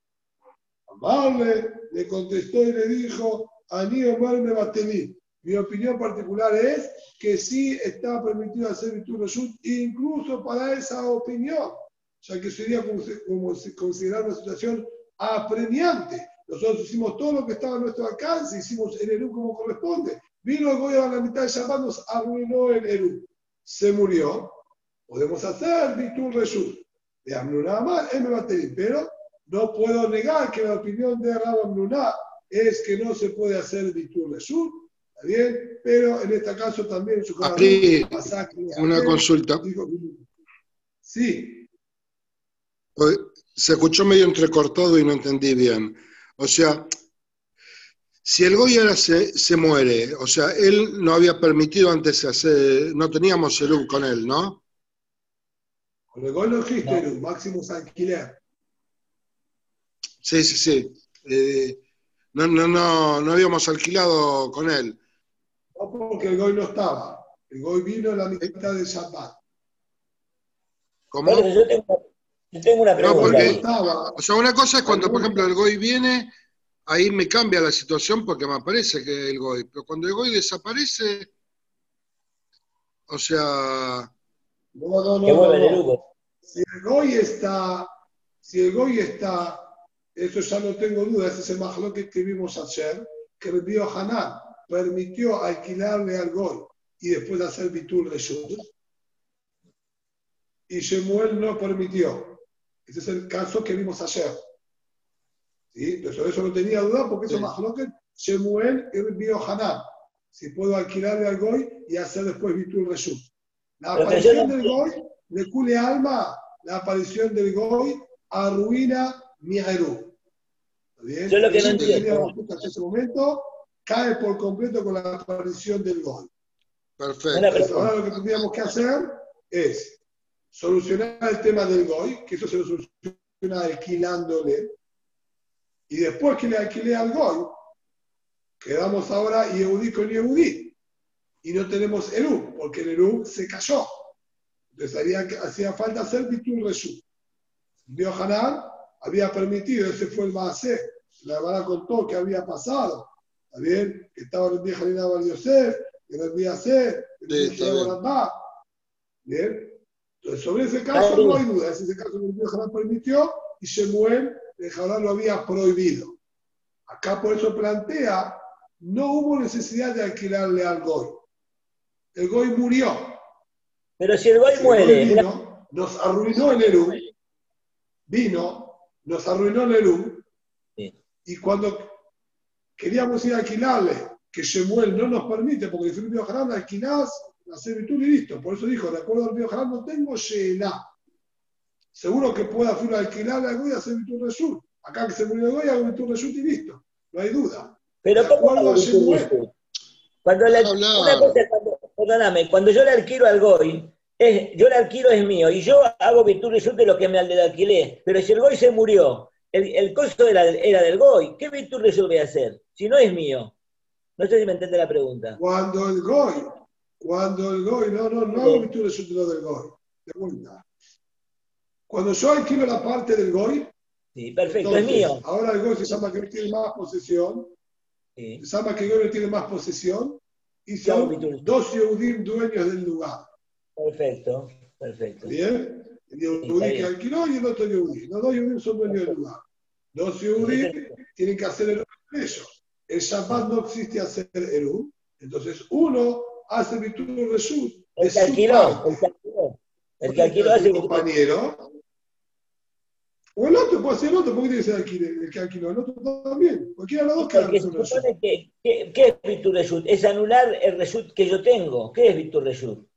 Amable le contestó y le dijo, Aní Omar me batemí. Mi opinión particular es que sí está permitido hacer Bitur incluso para esa opinión, ya que sería como, como considerar una situación apremiante, nosotros hicimos todo lo que estaba a nuestro alcance, hicimos el Eru como corresponde. Vino el Goy a la mitad de Shabbat, nos arruinó el Eru. Se murió. Podemos hacer Bitur Reshut. De Amnuna mal, él me va a tener, pero no puedo negar que la opinión de Rab Amnuna es que no se puede hacer Bitur Reshut. ¿Está bien? Pero en este caso también su Aquí, una consulta. Sí. Se escuchó medio entrecortado y no entendí bien. O sea, si el Goya se, se, muere, o sea, él no había permitido antes hacer, no teníamos el con él, ¿no? Con el Goy no existe no. máximo es alquiler. Sí, sí, sí. Eh, no, no, no, no habíamos alquilado con él. No porque el Goy no estaba. El Goy vino en la mitad de Shabbat. ¿Cómo? Yo, tengo, yo tengo una pregunta. No, porque, o sea, una cosa es cuando, por ejemplo, el Goy viene, ahí me cambia la situación porque me aparece que el Goy. Pero cuando el Goy desaparece, o sea. No, no, no. no, no. Si el Goy está, si el Goy está, eso ya no tengo duda, ese es el majlo que vimos ayer, que el Bío Hanan permitió alquilarle al Goy y después hacer Bitul Reshut. Y Shemuel no permitió. Ese es el caso que vimos ayer. ¿Sí? Pero sobre eso no tenía duda porque eso sí. más lo que Shemuel y Hanan. Si puedo alquilarle al Goy y hacer después Bitul Reshut. La aparición del Goy de Cule Alma, la aparición del Goy arruina mi Eru. ¿Bien? Yo lo que no entiendo. En ese momento cae por completo con la aparición del Goy. Perfecto. Entonces, ahora lo que tendríamos que hacer es solucionar el tema del Goy, que eso se lo soluciona alquilándole, y después que le alquilé al Goy, quedamos ahora Yehudí con Yehudí, y no tenemos Eru, porque el Eru se cayó. Entonces haría, hacía falta hacer Bitul Reshut. Dio Hanan había permitido, ese fue el Maasé, la verdad contó que había pasado. ¿Está bien? Que estaba el viejo Jalina Bar Yosef, que no había hacer, que no había Bien. Entonces, sobre ese caso no hay duda. Ese caso que el viejo Jalán permitió y Shemuel, el Jalán lo había prohibido. Acá por eso plantea, no hubo necesidad de alquilarle al Goy. El Goy murió. Pero si el Goy muere. Vino, nos arruinó el Eru. Vino, nos arruinó el Eru. Sí. Y cuando queríamos ir a alquilarle, que Shemuel no nos permite, porque el Bío Haram alquilás, hacer virtud y listo. Por eso dijo, de acuerdo al Bío Haram, no tengo Sheela. Seguro que pueda fui a alquilarle al Goy y hacer virtud. Acá que se murió el Goy, hago virtud Reshut y listo. No hay duda. Pero de ¿cómo acuerdo a Shemuel. Cuando la, una cosa es cuando, perdóname, cuando yo le alquilo al Goy, es, yo le alquilo es mío y yo hago virtud Reshut de lo que me le alquilé. Pero si el Goy se murió, el, el costo era, era, del Goy, ¿qué virtud Reshut voy a hacer? Si no es mío. No sé si me entiende la pregunta. Cuando el Goy, cuando el Goy, no, no, no hago virtud Reshut de del Goy. De vuelta. Cuando yo alquilo la parte del Goy, Sí, perfecto, entonces, es mío. Ahora el Goy se llama que no tiene más posesión. Sí. Se llama que el Goy no tiene más posesión. Y son dos Yehudim dueños del lugar. Perfecto, perfecto. ¿Bien? El Yehudí está que alquiló y el otro Yehudí. Los dos Yehudim son dueños del lugar. Dos Yehudim tienen que hacer el de ellos. El Shabbat no existe hacer Eru. Entonces uno hace virtud de Reshut. El que alquiló, el que alquiló. El que alquiló hace compañero. O el otro, puede ser el otro, porque tiene que ser alquiler, el que alquiló. El otro también. Cualquiera de los dos queda Reshut. que, ¿qué es virtud reshut? Es anular el reshut que yo tengo. ¿Qué es virtud reshut?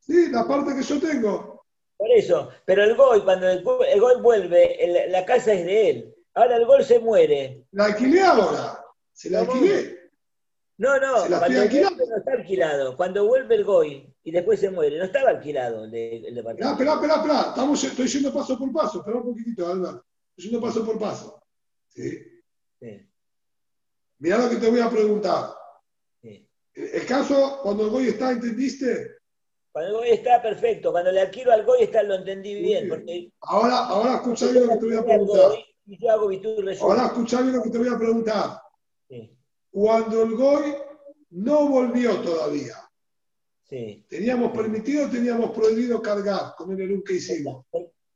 Sí, la parte que yo tengo. Por eso, pero el Goy, cuando el, el Goy vuelve, el- la casa es de él. Ahora el Goy se muere. La alquilé ahora. Se la alquilé. No, no, Se la cuando vuelve no está alquilado. Cuando vuelve el Goy y después se muere, no estaba alquilado el, de- el departamento. esperá, esperá, esperá. Estamos, estoy yendo paso por paso. Espera un poquitito, Albert. Estoy yendo paso por paso. ¿Sí? Sí, Mirá lo que te voy a preguntar. sí. El caso, cuando el Goy está, ¿entendiste? Cuando el Goy está perfecto, cuando le alquilo al Goy está, lo entendí bien. Porque Ahora, ahora escucha bien lo que te voy a preguntar. Goy y yo hago virtud reshut. Ahora escucha bien lo que te voy a preguntar. Cuando el Goy no volvió todavía, sí. ¿teníamos permitido o teníamos prohibido cargar con el Erum que hicimos?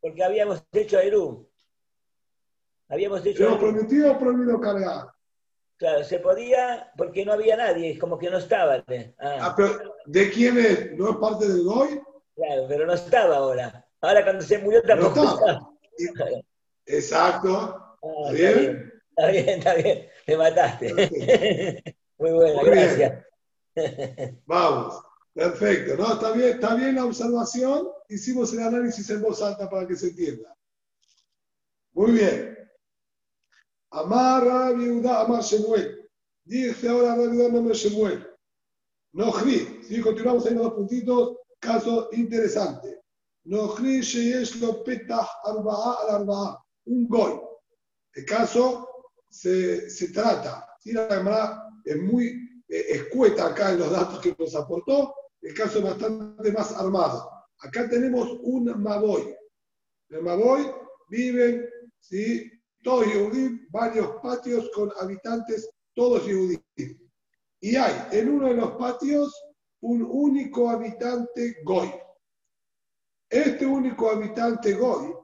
Porque habíamos hecho a Eru. Habíamos hecho. ¿Hemos permitido o prohibido cargar? Claro, se podía porque no había nadie, como que no estaba. Ah, Ah, pero ¿De quién es? ¿No es parte del Goy? claro, pero no estaba ahora. Ahora cuando se murió tampoco No estaba. Exacto. Ah, ¿Está bien, está bien, está bien. Me mataste. Muy bien. gracias. Vamos. Perfecto. No, está bien, está bien la observación. Hicimos el análisis en voz alta para que se entienda. Muy bien. Amar Yehuda, Amar Shemuel. Dice ahora Yehuda, Amar Shemuel. Nohri. Si continuamos ahí los dos puntitos, caso interesante. Nohri sheyesh lo petah arba'a al arba'a. Un goy. El caso se, se trata. ¿sí? La Gemara es muy eh, escueta acá en los datos que nos aportó. El caso es bastante más armado. Acá tenemos un Maboy. En el Maboy viven ¿sí? todos Yehudim, varios patios con habitantes, todos Yehudim. Y hay en uno de los patios un único habitante Goy. Este único habitante Goy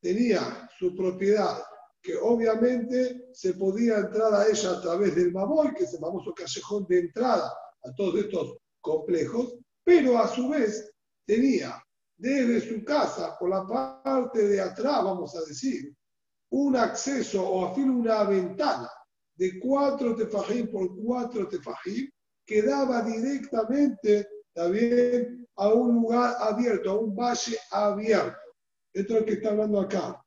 tenía su propiedad, que obviamente se podía entrar a ella a través del Maboy, que es el famoso callejón de entrada a todos estos complejos, pero a su vez tenía desde su casa, por la parte de atrás, vamos a decir, un acceso o a fin una ventana de cuatro tefajim por cuatro tefajim que daba directamente también a un lugar abierto, a un valle abierto. Esto es lo que está hablando acá.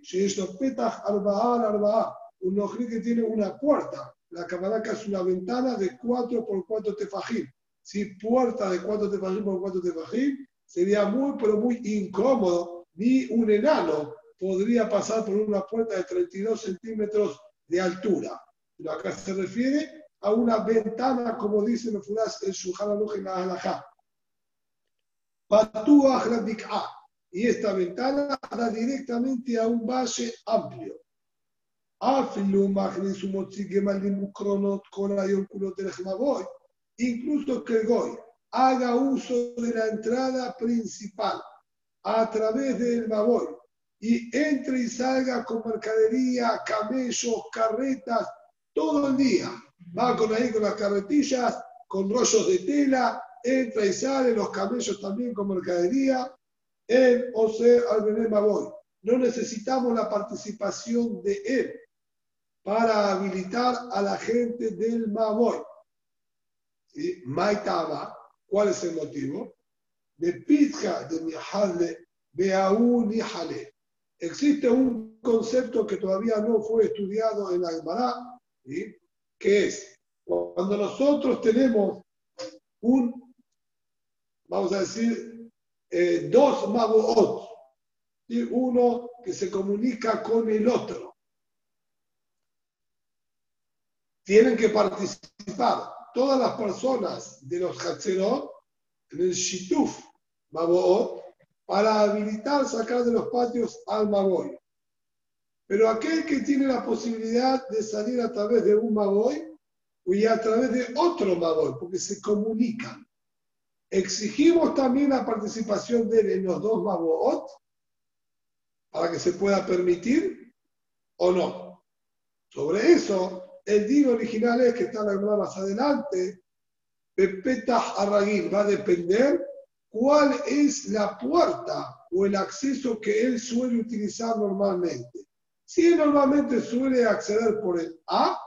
Nohri, sheyesh petach arba'a arba'a. Un nohri que tiene una puerta. La camaraca es una ventana de 4 por 4 tefajim. Si puerta de 4 tefajim por 4 tefajim, sería muy, pero muy incómodo. Ni un enano podría pasar por una puerta de 32 centímetros de altura. Pero acá se refiere a una ventana, como dice el Furas el Shulchan Aruch en la Halajá. Patuach la y esta ventana da directamente a un valle amplio. Incluso que el Goy haga uso de la entrada principal a través del Maboy y entre y salga con mercadería, camellos, carretas, todo el día. Va con ahí con las carretillas, con rollos de tela, entra y sale, los camellos también con mercadería, en Ose al Maboy. No necesitamos la participación de él para habilitar a la gente del Maboy. ¿Sí? Maitama, ¿cuál es el motivo? De Pizca de Mihale, Beaú Nihale. Existe un concepto que todavía no fue estudiado en la ¿sí? que es cuando nosotros tenemos un, vamos a decir, eh, dos Maboot, ¿sí? uno que se comunica con el otro tienen que participar todas las personas de los Hatzerot en el Shituf Maboot para habilitar sacar de los patios al Maboy. Pero aquel que tiene la posibilidad de salir a través de un Maboy y a través de otro Maboy, porque se comunican. Exigimos también la participación de él en los dos Maboot para que se pueda permitir o no. Sobre eso, el dino original es que está la más adelante, Pepetah Arragil, va a depender cuál es la puerta o el acceso que él suele utilizar normalmente. Si él normalmente suele acceder por el A,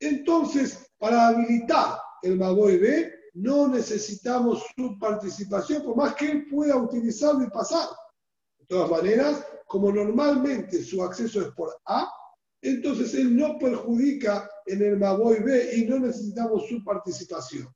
entonces para habilitar el Maboy B no necesitamos su participación, por más que él pueda utilizarlo y pasar. De todas maneras, como normalmente su acceso es por A, entonces él no perjudica en el Maboy B y no necesitamos su participación.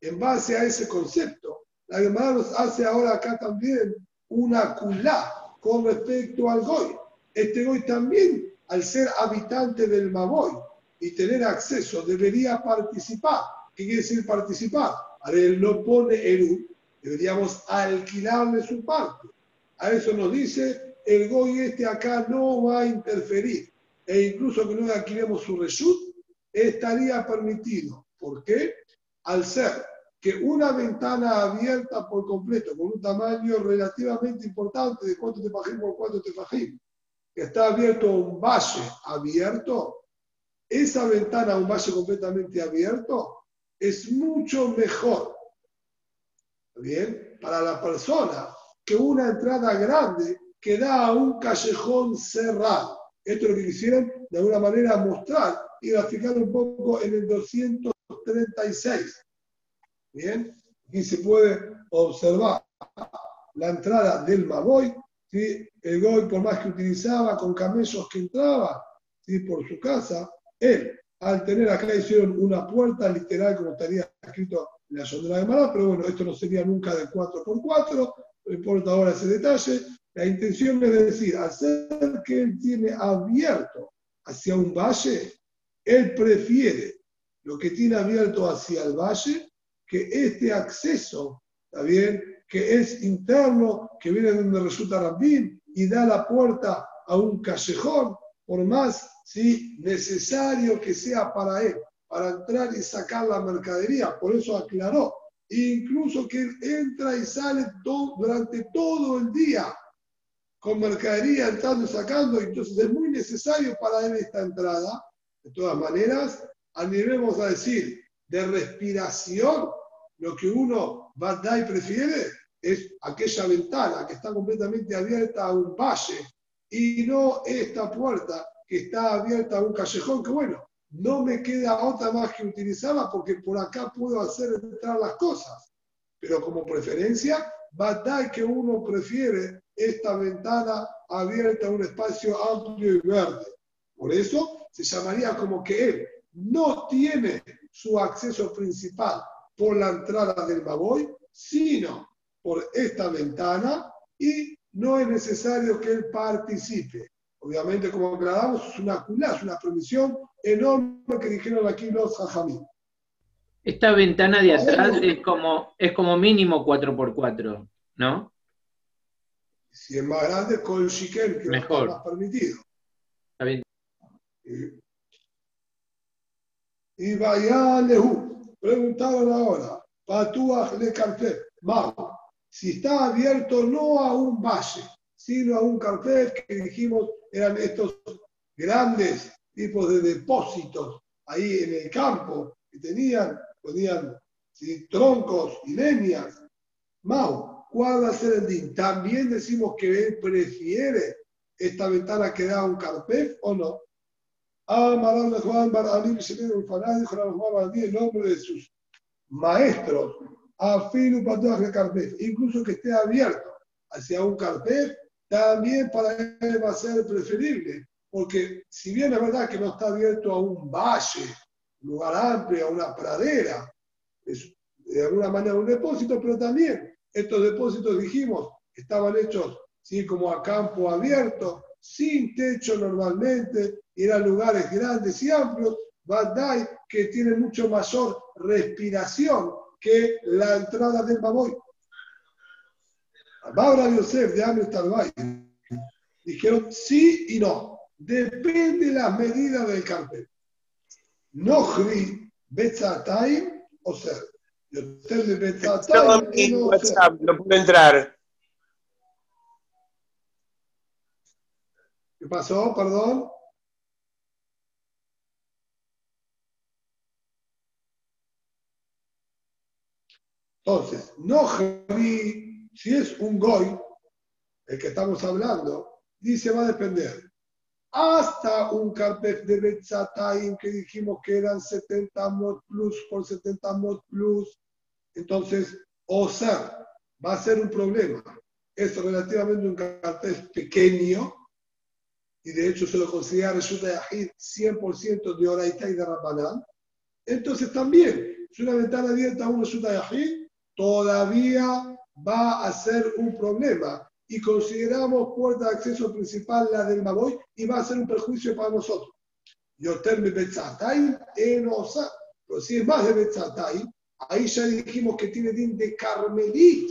En base a ese concepto, la Gemara nos hace ahora acá también una culá con respecto al Goy. Este Goy también, al ser habitante del Maboy y tener acceso, debería participar. ¿Qué quiere decir participar? Ahora él no pone Eru, deberíamos alquilarle su parte. A eso nos dice, el Goy este acá no va a interferir e incluso que no adquiremos su reshut, estaría permitido. ¿Por qué? Al ser que una ventana abierta por completo, con un tamaño relativamente importante de cuánto tefajim por cuánto tefajim, que está abierto un valle abierto, esa ventana, un valle completamente abierto, es mucho mejor, ¿bien? Para la persona que una entrada grande que da a un callejón cerrado. Esto es lo que quisieron de alguna manera mostrar y graficar un poco en el 236. Bien, y se puede observar la entrada del Maboy, ¿sí? el Goy, por más que utilizaba con camellos que entraba ¿sí? por su casa, él, al tener acá, hicieron una puerta literal, como estaría escrito en la Yondra de Mará, pero bueno, esto no sería nunca de 4x4, no importa ahora ese detalle. La intención es decir, hacer que él tiene abierto hacia un valle, él prefiere lo que tiene abierto hacia el valle que este acceso, ¿está? Que es interno, que viene de donde resulta Rambín y da la puerta a un callejón, por más ¿sí? necesario que sea para él, para entrar y sacar la mercadería. Por eso aclaró, incluso que él entra y sale durante todo el día con mercadería entrando y sacando, entonces es muy necesario para él esta entrada. De todas maneras, a nivel, vamos a decir, de respiración, lo que uno va a y prefiere es aquella ventana que está completamente abierta a un valle y no esta puerta que está abierta a un callejón, que bueno, no me queda otra más que utilizarla porque por acá puedo hacer entrar las cosas. Pero como preferencia, va a que uno prefiere esta ventana abierta a un espacio amplio y verde. Por eso se llamaría como que él no tiene su acceso principal por la entrada del Baboy, sino por esta ventana y no es necesario que él participe. Obviamente, como aclaramos, es una culá, es una permisión enorme que dijeron aquí los hajamim. Esta ventana de atrás es como, es como mínimo 4x4, ¿no? Si es más grande, con el shikel, que Mejor. está más permitido. Está bien. Y vaya lehu. Preguntaron ahora, Patuach le Mau, si está abierto no a un valle, sino a un carpet que dijimos eran estos grandes tipos de depósitos ahí en el campo que tenían, ponían ¿sí? troncos y leñas. Mau, ¿cuál va a ser el din? También decimos que él prefiere esta ventana que da un carpet o no. Amaral de Juan viene un fanático, dijo Juan Baralim, el nombre de sus maestros, a Filu Patuach de carpet, incluso que esté abierto hacia un carpet, también para él va a ser preferible, porque si bien es verdad que no está abierto a un valle, un lugar amplio, a una pradera, es de alguna manera un depósito, pero también estos depósitos, dijimos, estaban hechos ¿sí? como a campo abierto, sin techo normalmente, eran lugares grandes y amplios, Bandai que tiene mucho mayor respiración que la entrada del Baboy. Babra Yosef de Amir Talbay dijeron sí y no. Depende de las medidas del carpet. Nohri Betzataim o ser. Yoter de mi no WhatsApp, no puedo entrar. ¿Qué pasó? Perdón. Entonces, no si es un goy, el que estamos hablando, dice va a depender. Hasta un carpet de Betzataim que dijimos que eran 70 mod plus por 70 mod plus. Entonces, o sea, va a ser un problema. Es relativamente un carpet pequeño, y de hecho se lo considera resulta de Ajid 100% de Oraita y de Rabbanán. Entonces también, si una ventana abierta a un resulta de Ajid, todavía va a ser un problema. Y consideramos puerta de acceso principal la del Maboy y va a ser un perjuicio para nosotros. Yoter Betzatay, Enosa. Pero si es más de Betzatay, ahí ya dijimos que tiene din de Carmelit.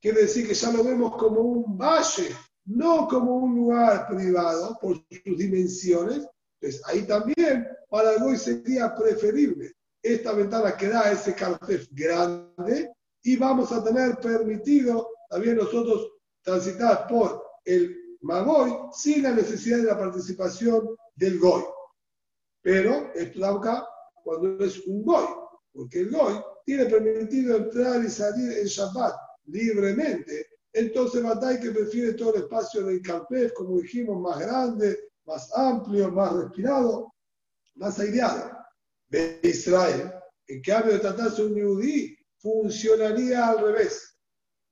Quiere decir que ya lo vemos como un valle, no como un lugar privado por sus dimensiones. Entonces ahí también para el sería preferible esta ventana que da ese carpet grande y vamos a tener permitido también nosotros transitar por el Magoy sin la necesidad de la participación del Goy. Pero esto da acá cuando es un Goy, porque el Goy tiene permitido entrar y salir en Shabbat libremente. Entonces Batay que prefiere todo el espacio del Carpef, como dijimos, más grande, más amplio, más respirado, más aireado. De Israel, en cambio de tratarse un Yehudí, funcionaría al revés.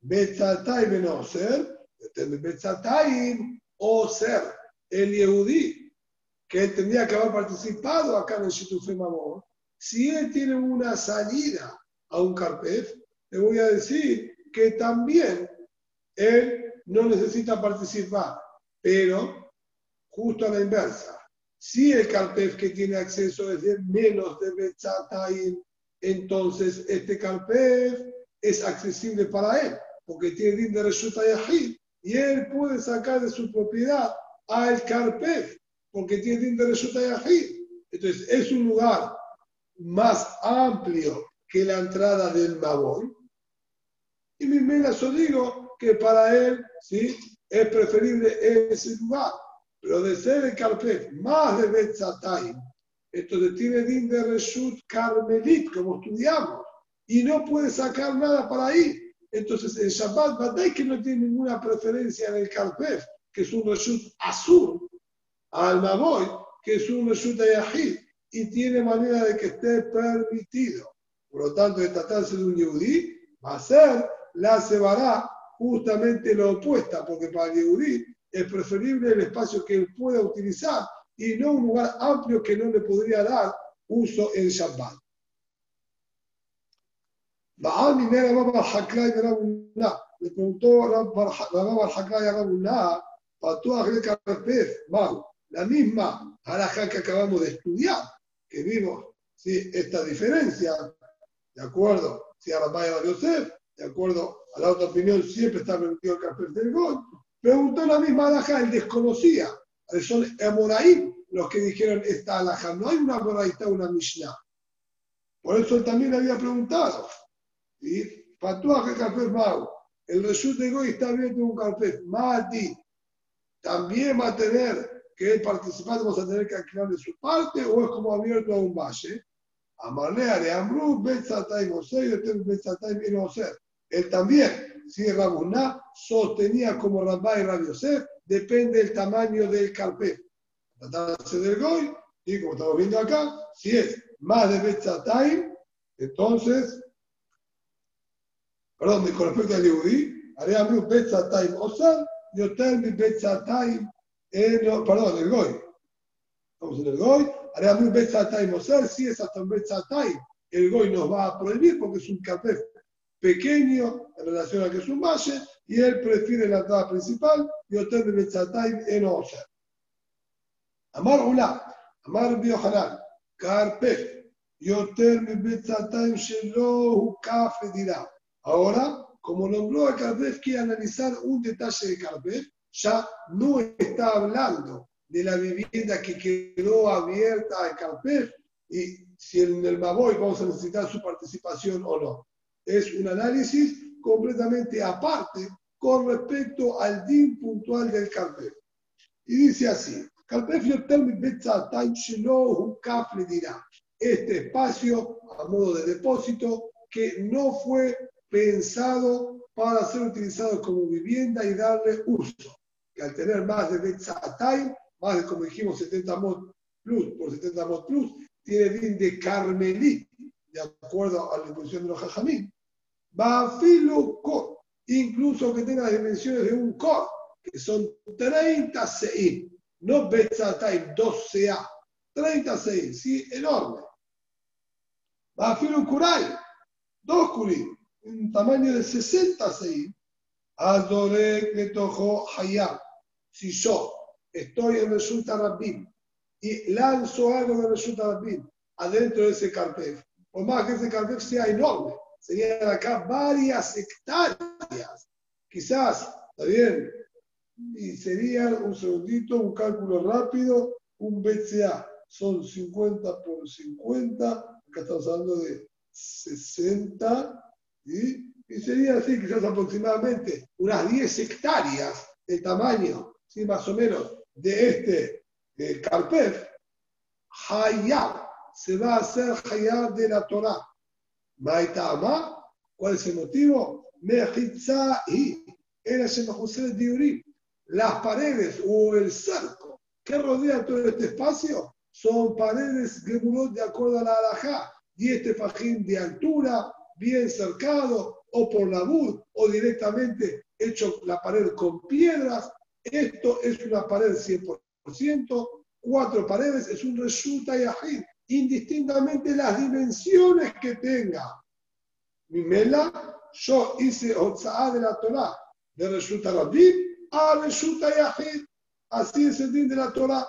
Betzatay ser, Betzatay o ser el Yehudí, que tendría que haber participado acá en el Shitufim Amor, si él tiene una salida a un Carpef, le voy a decir que también él no necesita participar, pero justo a la inversa. Si el Carpef que tiene acceso es de menos de Betzatay, entonces este Carpef es accesible para él, porque tiene din de Reshuta Yahid, y él puede sacar de su propiedad al Carpef, porque tiene din de Reshuta Yahid. Entonces es un lugar más amplio que la entrada del Maboy. Y mi yo digo que para él ¿sí? es preferible ese lugar. Pero de ser el Carpef más de Betzatay, entonces tiene din de Reshut Carmelit, como estudiamos, y no puede sacar nada para ahí. Entonces el Shabbat Badai que no tiene ninguna preferencia en el Carpef, que es un Reshut Azul, al Maboy, que es un Reshut Ayahid, y tiene manera de que esté permitido. Por lo tanto, de tratarse de un Yehudí, va a ser la Sebará justamente lo opuesta, porque para el Yehudí es preferible el espacio que él pueda utilizar y no un lugar amplio que no le podría dar uso en Shabbat. Le preguntó Rabab al-Haklai a Rabuná, la misma halajá que acabamos de estudiar, que vimos ¿sí? esta diferencia, de acuerdo, si a Rabbi Yosef, de acuerdo a la otra opinión, siempre está permitido el café del gol, preguntó la misma halajá, él desconocía, son Emoraim los que dijeron esta alhaja. No hay una moraita, una Mishnah. Por eso él también había preguntado. ¿sí? Patuaje Carpef Mau. El resultado de está abierto un Carpef. Mati. También va a tener que el participante vamos a tener que alquilar de su parte o es como abierto a un valle. Amarlea de Amru, Betzatay Mosé, y Betzatay ser. Él también, si Rabuná sostenía como Rabá y Rabiosef, depende del tamaño del carpef tratarse del Goy, y como estamos viendo acá, si es más de Betzatayim, entonces, perdón, con respecto al Yehudi, haré a mí un Betzatayim Osar, yo termi Betzatayim, perdón, el Goy. Vamos en el Goy, haré a mí un Betzatayim si es hasta un Betzatayim, el Goy nos va a prohibir porque es un café pequeño en relación a que es un valle, y él prefiere la entrada principal, yo termi Betzatayim en Osar. Amar Ula, Amar Biohanan, Carpef, Yoter Betzatayim Shelo Kafe dirá. Ahora, como nombró a Carpef, quiere analizar un detalle de Carpef, ya no está hablando de la vivienda que quedó abierta a Carpef y si en el Maboy vamos a necesitar su participación o no. Es un análisis completamente aparte con respecto al DIN puntual del Carpef. Y dice así, este espacio a modo de depósito que no fue pensado para ser utilizado como vivienda y darle uso. Que al tener más de Betzatay, más de como dijimos 70 mod plus por 70 mod plus, tiene bien de Carmelí, de acuerdo a la disposición de los Jajamín. Bafilo Kor, incluso que tenga las dimensiones de un Kor, que son 30 Seim no Betzatay 12A, 36, sí, enorme. Un Kurai, dos Kurim, un tamaño de 66. Adore que tojo Hayab. Si yo estoy en Resulta Rabbim y lanzo algo de Resulta Rabbim adentro de ese carpef, por más que ese carpef sea enorme, serían acá varias hectáreas. Quizás, está bien, y sería un segundito, un cálculo rápido, un BCA. Son 50 por 50, acá estamos hablando de 60, y sería así, quizás aproximadamente unas 10 hectáreas de tamaño ¿sí? más o menos, de este eh, Hayab, se va a hacer Hayab de la Torah. Maitama, ¿cuál es el motivo? Mejitzahi, era Shemahusel Diurim. Las paredes o el cerco que rodea todo este espacio son paredes Gemurot de acuerdo a la alajá, y este fajín de altura, bien cercado, o por la bud, o directamente hecho la pared con piedras. Esto es una pared 100%, cuatro paredes, es un resulta y indistintamente las dimensiones que tenga. Mi mela, yo hice Otsaá de la Torah, de resulta Rabim a resulta y Así es el din de la Torah.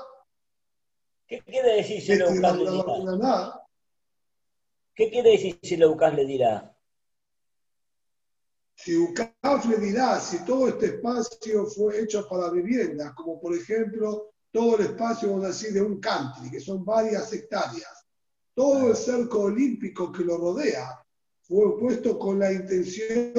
¿Qué quiere decir si lo Este, buscas la- le dirá? ¿Qué quiere decir si lo buscas le dirá? Si UCAF le dirá si todo este espacio fue hecho para viviendas, como por ejemplo todo el espacio, vamos a decir, de un country, que son varias hectáreas, todo el cerco olímpico que lo rodea fue puesto con la intención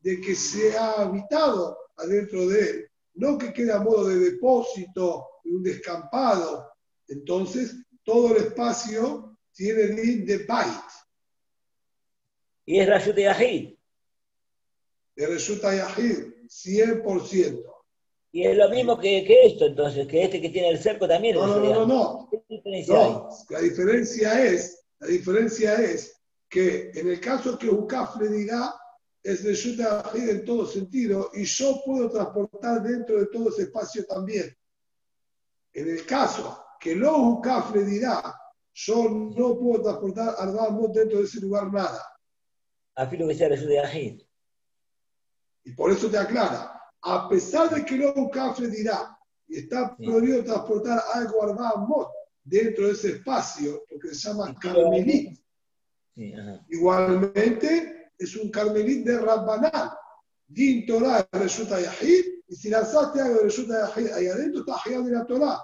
de que sea habitado adentro de él, no que quede a modo de depósito, de un descampado. Entonces, todo el espacio tiene din de bait. Y es Rashut Yahid. de Resulta Yahid, 100%. Y es lo mismo que, que esto, entonces, que este que tiene el cerco también No, no, no, no, no. La diferencia es, la diferencia es que en el caso que UCAF le es de Yahid en todo sentido, y yo puedo transportar dentro de todo ese espacio también. En el caso que lo UCAF le dirá, yo no puedo transportar Arbamot dentro de ese lugar nada. Afilo que sea Rashut Yahid. Y por eso te aclara, a pesar de que lo UCAF le dirá, y está prohibido transportar algo Arbamot dentro de ese espacio, porque se llama ¿Y qué lo Carmelit. Sí. Igualmente, es un carmelit de Rabbanán. Din Torah resulta Yahid, y si lanzaste algo de resulta Yahid ahí adentro, está Hayad de la Torah.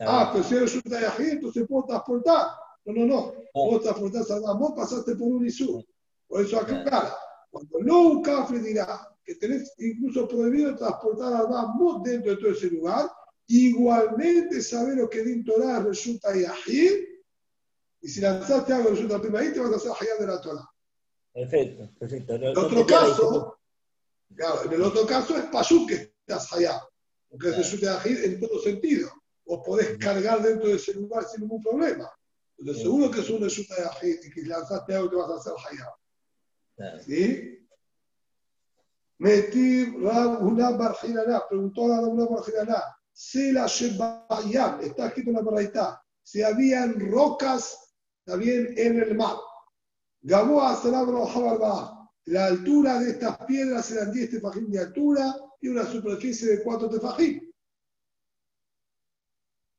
Ah, bien. pero si es resulta Yahid, entonces puedo transportar. No, no, no. Puedo transportar Salvamón, pasaste por un Isur. Por eso aclara. Cuando no un cafre dirá que tenés incluso prohibido transportar al dentro de todo ese lugar, igualmente saber lo que Din Torah resulta Yahid, y si lanzaste algo resulta Pimaí, te vas a hacer Hayad de la Torah. Perfecto, perfecto. En no otro caso, claro, en el otro caso es Pashuk que estás allá, porque Claro. resulta Yahid en todo sentido. Vos podés cargar dentro de ese lugar sin ningún problema. Entonces, Sí. seguro que es un resulta Yahid y que lanzaste algo te vas a hacer Hayab. Claro. ¿Sí? Metí Rab una Barjinaná, preguntó a Rab una Barjinaná, se la Shebayam, está escrito en la Baraitá, si habían rocas también en el mar. Gaboa Salabro Habarba, la altura de estas piedras eran 10 tefajín de altura y una superficie de 4 tefajín.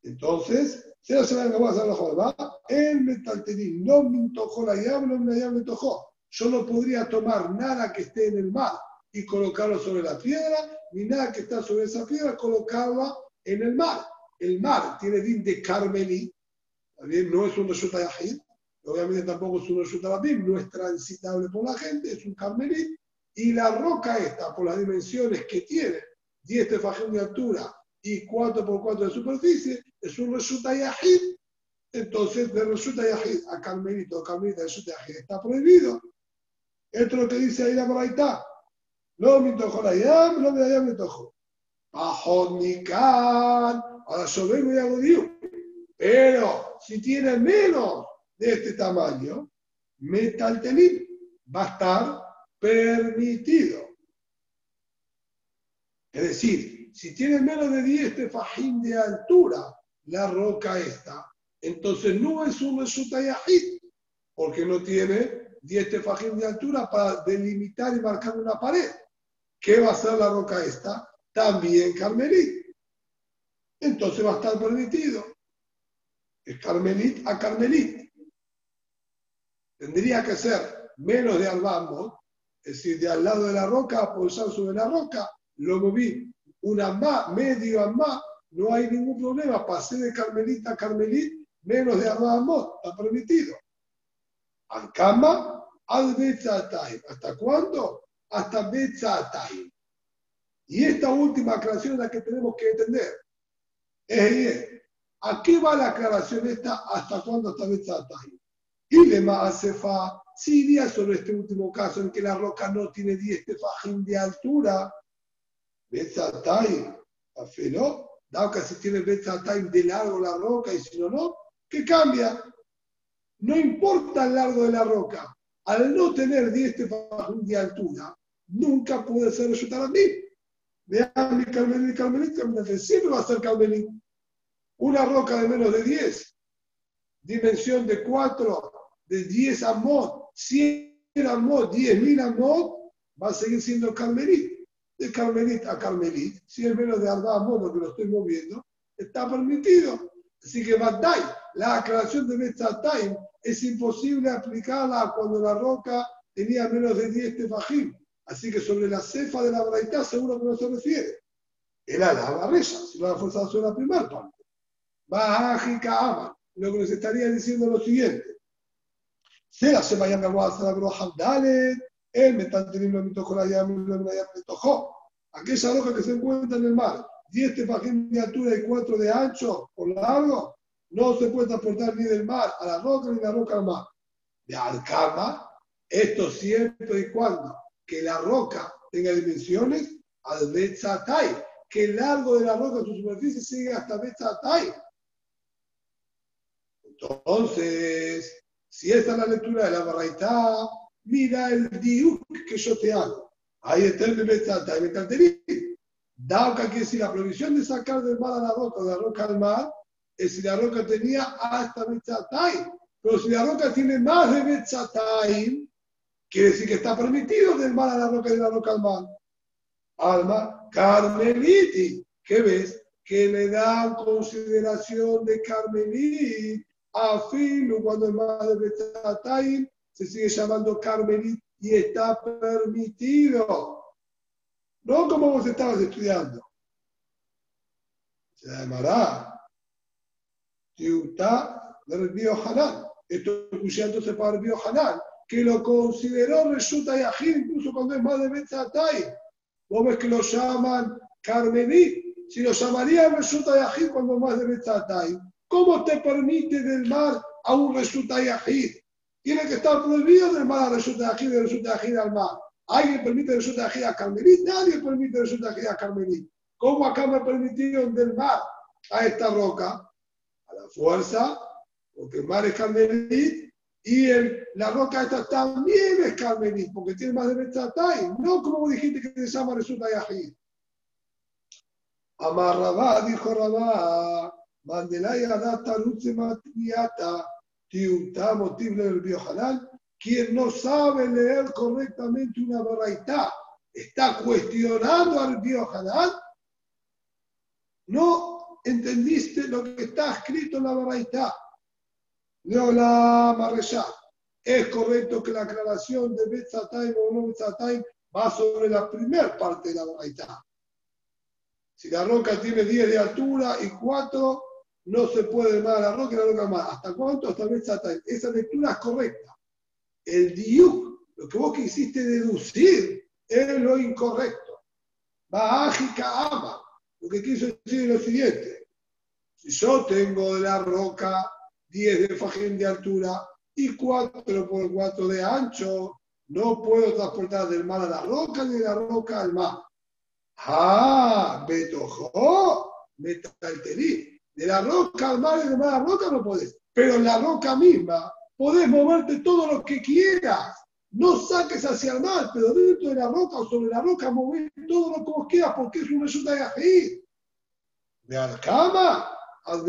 Entonces, se la llaman Gaboa Salabro Habarba, el metalterín no me antojó la llave, no me la llave me antojó. Yo no podría tomar nada que esté en el mar y colocarlo sobre la piedra, ni nada que está sobre esa piedra, colocarla en el mar. El mar tiene din de Carmelí, también no es un Yahid, obviamente tampoco es un Rabim, no es transitable por la gente, es un Carmelí, y la roca esta, por las dimensiones que tiene, 10 tefajín de altura y 4 por 4 de superficie, es un Yahid. Entonces, de resulta Yahid a Carmelito, Carmelita, resulta Yahid está prohibido. Esto es lo que dice ahí la Baraitá. No yam, no me la yam me tocó. Pajonican. Ahora yo vengo y hago Dios. Pero si tiene menos de este tamaño, metaltelim va a estar permitido. Es decir, si tiene menos de 10 tefajín de altura la roca esta, entonces no es un resulta yahid, porque no tiene 10 tefajín de altura para delimitar y marcar una pared. ¿Qué va a ser la roca esta? También carmelit. Entonces va a estar permitido. Es carmelit a carmelit. Tendría que ser menos de albamot, es decir, de al lado de la roca, apoyar sobre la roca, lo moví una más, medio más, no hay ningún problema. Pasé de carmelita a carmelit, menos de albamot, está permitido. Al cama, al. ¿Hasta cuándo? Hasta Betzatay. Y esta última aclaración es la que tenemos que entender. Es decir, ¿a qué va la aclaración esta? ¿Hasta cuándo está Betzatay? Y le hace fa, si iría sobre este último caso en que la roca no tiene 10 tefajín de altura, Betzatay, afelo, que si tiene Betzatay de largo la roca y si no, no, ¿qué cambia? No importa el largo de la roca, al no tener 10 tefajín de altura, nunca puede ser resultar a mí. Vean mi Carmelita, Carmelita, siempre va a ser Carmelita. Una roca de menos de 10, dimensión de 4, de 10 amot, 100 amot, 10.000 amot, va a seguir siendo Carmelit. De Carmelit a Carmelit, si es menos de Arba amot lo que lo estoy moviendo, está permitido. Así que Batay, la aclaración de Betzatay es imposible aplicarla cuando la roca tenía menos de 10 tefajim. Así que sobre la cefa de la braita seguro que no se refiere. Era la barrella, si lo ha forzado sobre la primera parte. Bajájica ama. Lo que nos estaría diciendo es lo siguiente. Se la sema ya la Dalet, él me está teniendo mi tojo la llama, me tojó. Aquella roca que se encuentra en el mar, 10 tefajim de altura y 4 de ancho por largo, no se puede transportar ni del mar a la roca ni de la roca al mar. De Alcama, esto siempre y cuando que la roca tenga dimensiones al Betzatay, que el largo de la roca, su superficie, sigue hasta Betzatay. Entonces, si esta es la lectura de la barraitá, mira el diuk que yo te hago. Ahí está el Betzatay, Dado que quiere decir la provisión de sacar del mar a la roca, de la roca al mar, es si la roca tenía hasta Betzatay. Pero si la roca tiene más de Betzatay, Quiere decir que está permitido del mar a la roca y de la roca al mar. Alma Carmeliti. ¿Qué ves? Que le dan consideración de Carmelit a Filo cuando el mar de Betatayim se sigue llamando Carmelit y está permitido. No como vos estabas estudiando. Se llamará Tiutá del Río Hanán. Esto entonces para el Río Hanán que lo consideró Reshuta Yahid incluso cuando es más de Betzatay. Vos ves que lo llaman Carmení, si lo llamaría Reshuta Yahid cuando es más de Betzatay. ¿Cómo te permite del mar a un Reshuta Yahid? Tiene que estar prohibido del mar a Reshuta Yahid de Reshuta Yahid al mar. ¿Alguien permite Reshuta Yahid a Carmení? Nadie permite Reshuta Yahid a Carmení. ¿Cómo acá me permitieron del mar a esta roca? A la fuerza, porque el mar es Carmení y el, la roca esta también es Carmelit, porque tiene más de Betzatay, no como dijiste que se llama Resulta Yahid. Amarrabá, dijo Rabá, Mandelaya data luce matriata, tiuta motible del biojalal, quien no sabe leer correctamente una baraita, está cuestionando al biojalal, no entendiste lo que está escrito en la baraita. Leola Marresha. Es correcto que la aclaración de Betzatay o no Betzatay va sobre la primera parte de la Braita. Si la roca tiene 10 de altura y 4, no se puede más la roca y la roca más. ¿Hasta cuánto? Hasta Betzatay. Esa lectura es correcta. El diuk, lo que vos quisiste deducir, es lo incorrecto. Bájica ama. Lo que quiso decir es lo siguiente. Si yo tengo de la roca 10 de fajín de altura y 4 por 4 de ancho, no puedo transportar del mar a la roca ni de la roca al mar. Ah, betojó, metalterí. De la roca al mar y de mar a la roca no puedes. Pero en la roca misma podés moverte todo lo que quieras. No saques hacia el mar, pero dentro de la roca o sobre la roca mover todo lo que vos quieras porque es un resultado de ají. De Alcama, al.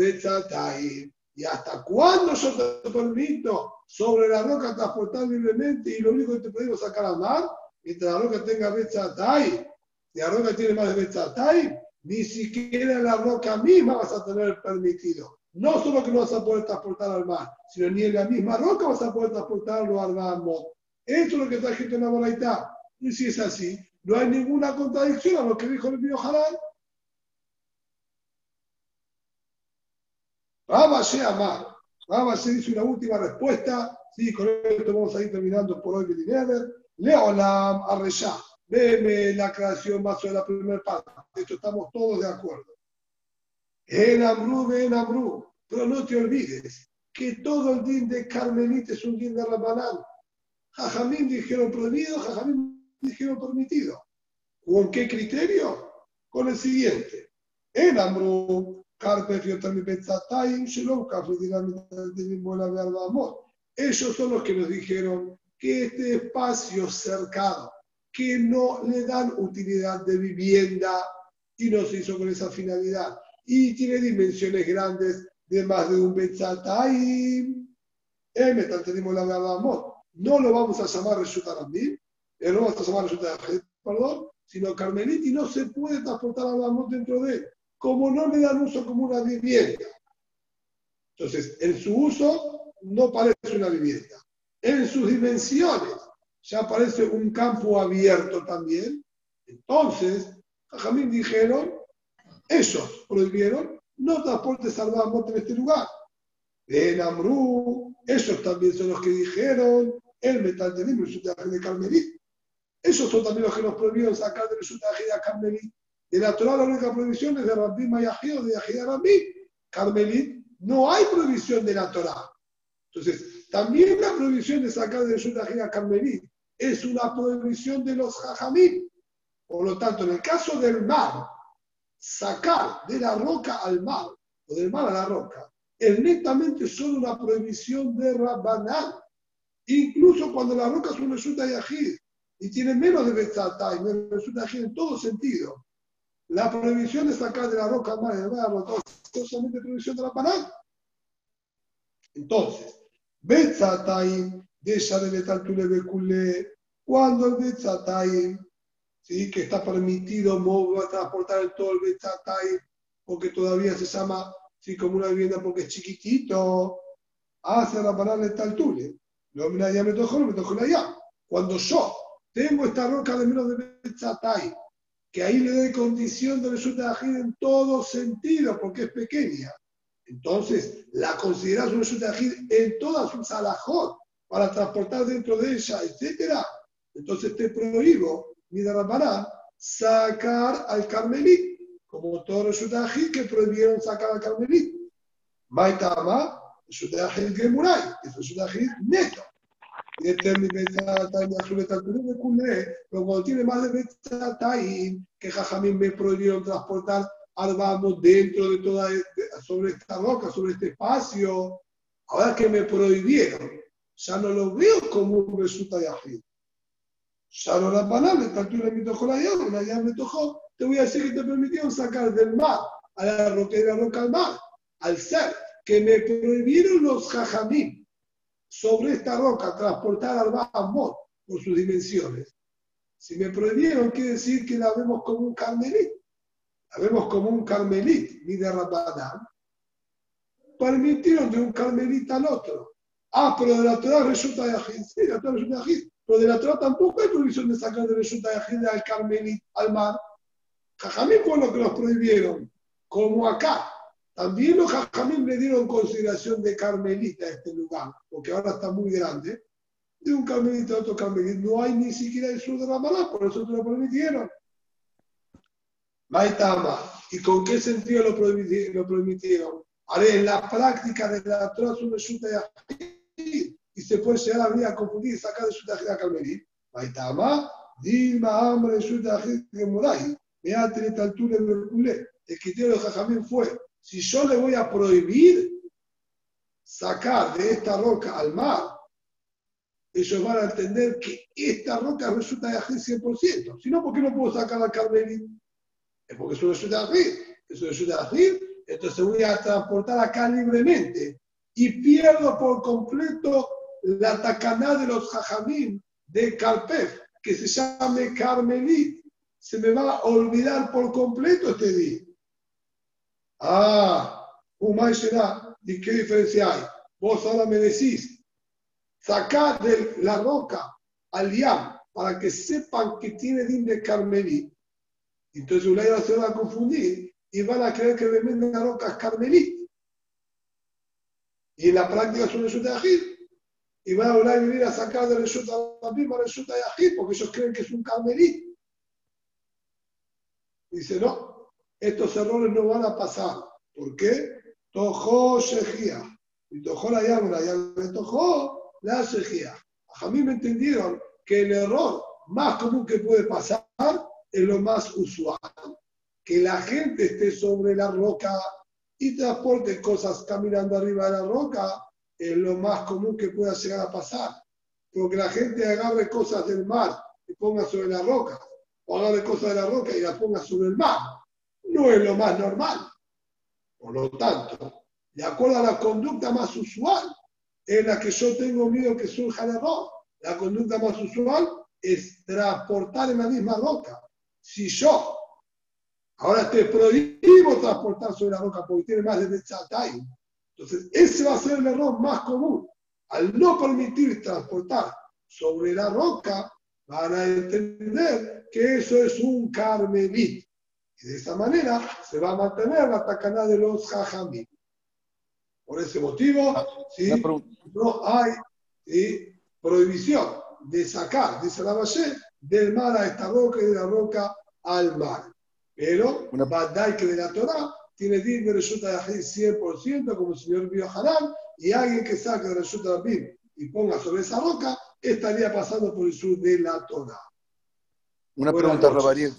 ¿Y hasta cuándo yo permito sobre la roca transportar libremente y lo único que te podemos sacar al mar? Mientras la roca tenga Betzatay, si la roca tiene más de Betzatay, ni siquiera la roca misma vas a tener permitido. No solo que no vas a poder transportar al mar, sino ni en la misma roca vas a poder transportarlo al mar. Esto es lo que está escrito en la Baraitá. Y si es así, no hay ninguna contradicción a lo que dijo el Pío Jalal. Rabashe Amar. Rabashe dice una última respuesta. Sí, con esto vamos a ir terminando por hoy, Leo Leolam Arresha. Veme la creación más sobre la primera parte. Esto estamos todos de acuerdo. En Amru, ven Amru. Pero no te olvides que todo el din de Carmelita es un din de Rabanán. Jajamín dijeron prohibido, Jajamín dijeron permitido. ¿Con qué criterio? Con el siguiente. En Amru, Carpe Fiotami Betzatayim, Shalom Kafri Ellos son los que nos dijeron que este espacio cercado, que no le dan utilidad de vivienda y no se hizo con esa finalidad, y tiene dimensiones grandes de más de un la verdad no lo vamos a llamar Resulta Rambim, no lo vamos a llamar Resulta perdón, sino Carmelit y no se puede transportar a Amot dentro de él, como no le dan uso como una vivienda. Entonces, en su uso no parece una vivienda. En sus dimensiones ya parece un campo abierto también. Entonces, Jajamín dijeron, ellos prohibieron, no transportes al Amot en este lugar. En Amru, ellos también son los que dijeron, el metal de de Carmelit esos son también los que nos prohibieron sacar de resulta de Carmelit. De la Torah la única prohibición es de Rabbi Mayahid o de Yahid Rabbi. Carmelit no hay prohibición de la Torah. Entonces, también la prohibición de sacar de resulta de Carmelit es una prohibición de los Jajamim. Por lo tanto, en el caso del mar, sacar de la roca al mar o del mar a la roca es netamente solo una prohibición de Rabbanán. Incluso cuando la roca es un resulta Yahid y tiene menos de Betzatá y menos de en todo sentido. La prohibición de sacar de la roca al mar y es solamente prohibición de la panal. Entonces, Betzatay, deja de metal tu le cuando el Betzatay, ¿sí? que está permitido mover, transportar el todo el Betzatay, porque todavía se llama ¿sí? como una vivienda porque es chiquitito, hace la panal de tal tule. Lo ya me tocó, me tocó ya. Cuando yo tengo esta roca de menos de Betzatay, que ahí le doy condición de resulta de en todo sentido, porque es pequeña. Entonces, la consideras un resulta en todas sus alajot para transportar dentro de ella, etc. Entonces te prohíbo, mi para sacar al carmelit, como todo resulta que prohibieron sacar al carmelit. Maitama, resulta que muray, es resulta neto pero cuando tiene más de Betzatayim, que Jajamín me prohibieron transportar vamos dentro de toda, sobre esta roca, sobre este espacio, ahora que me prohibieron, ya no lo veo como un resulta de ajid. Ya no la palabra, tanto le me tocó la llave, la me tocó, te voy a decir que te permitieron sacar del mar a la roca de la roca al mar, al ser que me prohibieron los jajamín sobre esta roca transportar al Bahamot por sus dimensiones. Si me prohibieron, quiere decir que la vemos como un carmelit. La vemos como un carmelit, ni de Rabadán. Permitieron de un carmelita al otro. Ah, pero de la Torah resulta de Ajid. Sí, la Torah resulta de Ajid. Pero de la Torah tampoco hay prohibición de sacar de resulta de Ajid al carmelit, al mar. Jajamín fue lo que los prohibieron. Como acá. También los jajamín le dieron consideración de carmelita a este lugar, porque ahora está muy grande. De un carmelita a otro carmelita no hay ni siquiera el sur de la mala, por eso te lo permitieron. Maitama. ¿Y con qué sentido lo, permitieron? Haré la práctica de la Torah resulta de y se puede llegar a venir a confundir y sacar de su tajida carmelita. Maitama. Dima hambre de su tajida que morai. Me ha tenido altura de El criterio de Jajamín fue si yo le voy a prohibir sacar de esta roca al mar, ellos van a entender que esta roca resulta de Ajid 100%. Si no, ¿por qué no puedo sacar al Carmelí? Es porque eso resulta de Ajid. Eso resulta de Ajid. Entonces voy a transportar acá libremente y pierdo por completo la tacaná de los jajamín de Carpef, que se llame Carmelit. Se me va a olvidar por completo este día. Ah, un será. ¿Y qué diferencia hay? Vos ahora me decís, sacar de la roca al yam para que sepan que tiene din de Carmelí. Entonces una se va a confundir y van a creer que de la roca es Carmelí. Y en la práctica es un resulta de Ajid. Y van a volver a venir a sacar de resulta misma resulta de Ajid porque ellos creen que es un Carmelí. Dice, no, estos errores no van a pasar. ¿Por qué? Tojó Shejía. Y tojó la llama, la llama tojó la Shejía. A mí me entendieron que el error más común que puede pasar es lo más usual. Que la gente esté sobre la roca y transporte cosas caminando arriba de la roca es lo más común que pueda llegar a pasar. Porque la gente agarre cosas del mar y ponga sobre la roca, o agarre cosas de la roca y las ponga sobre el mar. No es lo más normal. Por lo tanto, de acuerdo a la conducta más usual, en la que yo tengo miedo que surja el error, la conducta más usual es transportar en la misma roca. Si yo ahora te prohíbo transportar sobre la roca porque tiene más de Betzatay, entonces ese va a ser el error más común. Al no permitir transportar sobre la roca, van a entender que eso es un carmelit. Y de esa manera se va a mantener la tacana de los jajamí. Por ese motivo, ¿sí? Una pregunta. no hay ¿sí? prohibición de sacar, dice la Valle, del mar a esta roca y de la roca al mar. Pero, Una- Badai que de la Torah tiene din de resulta de Ajid 100%, como el señor Hanan, y alguien que saque de resulta de Bib y ponga sobre esa roca, estaría pasando por el sur de la Torah. Una Buenas pregunta. Rabariel.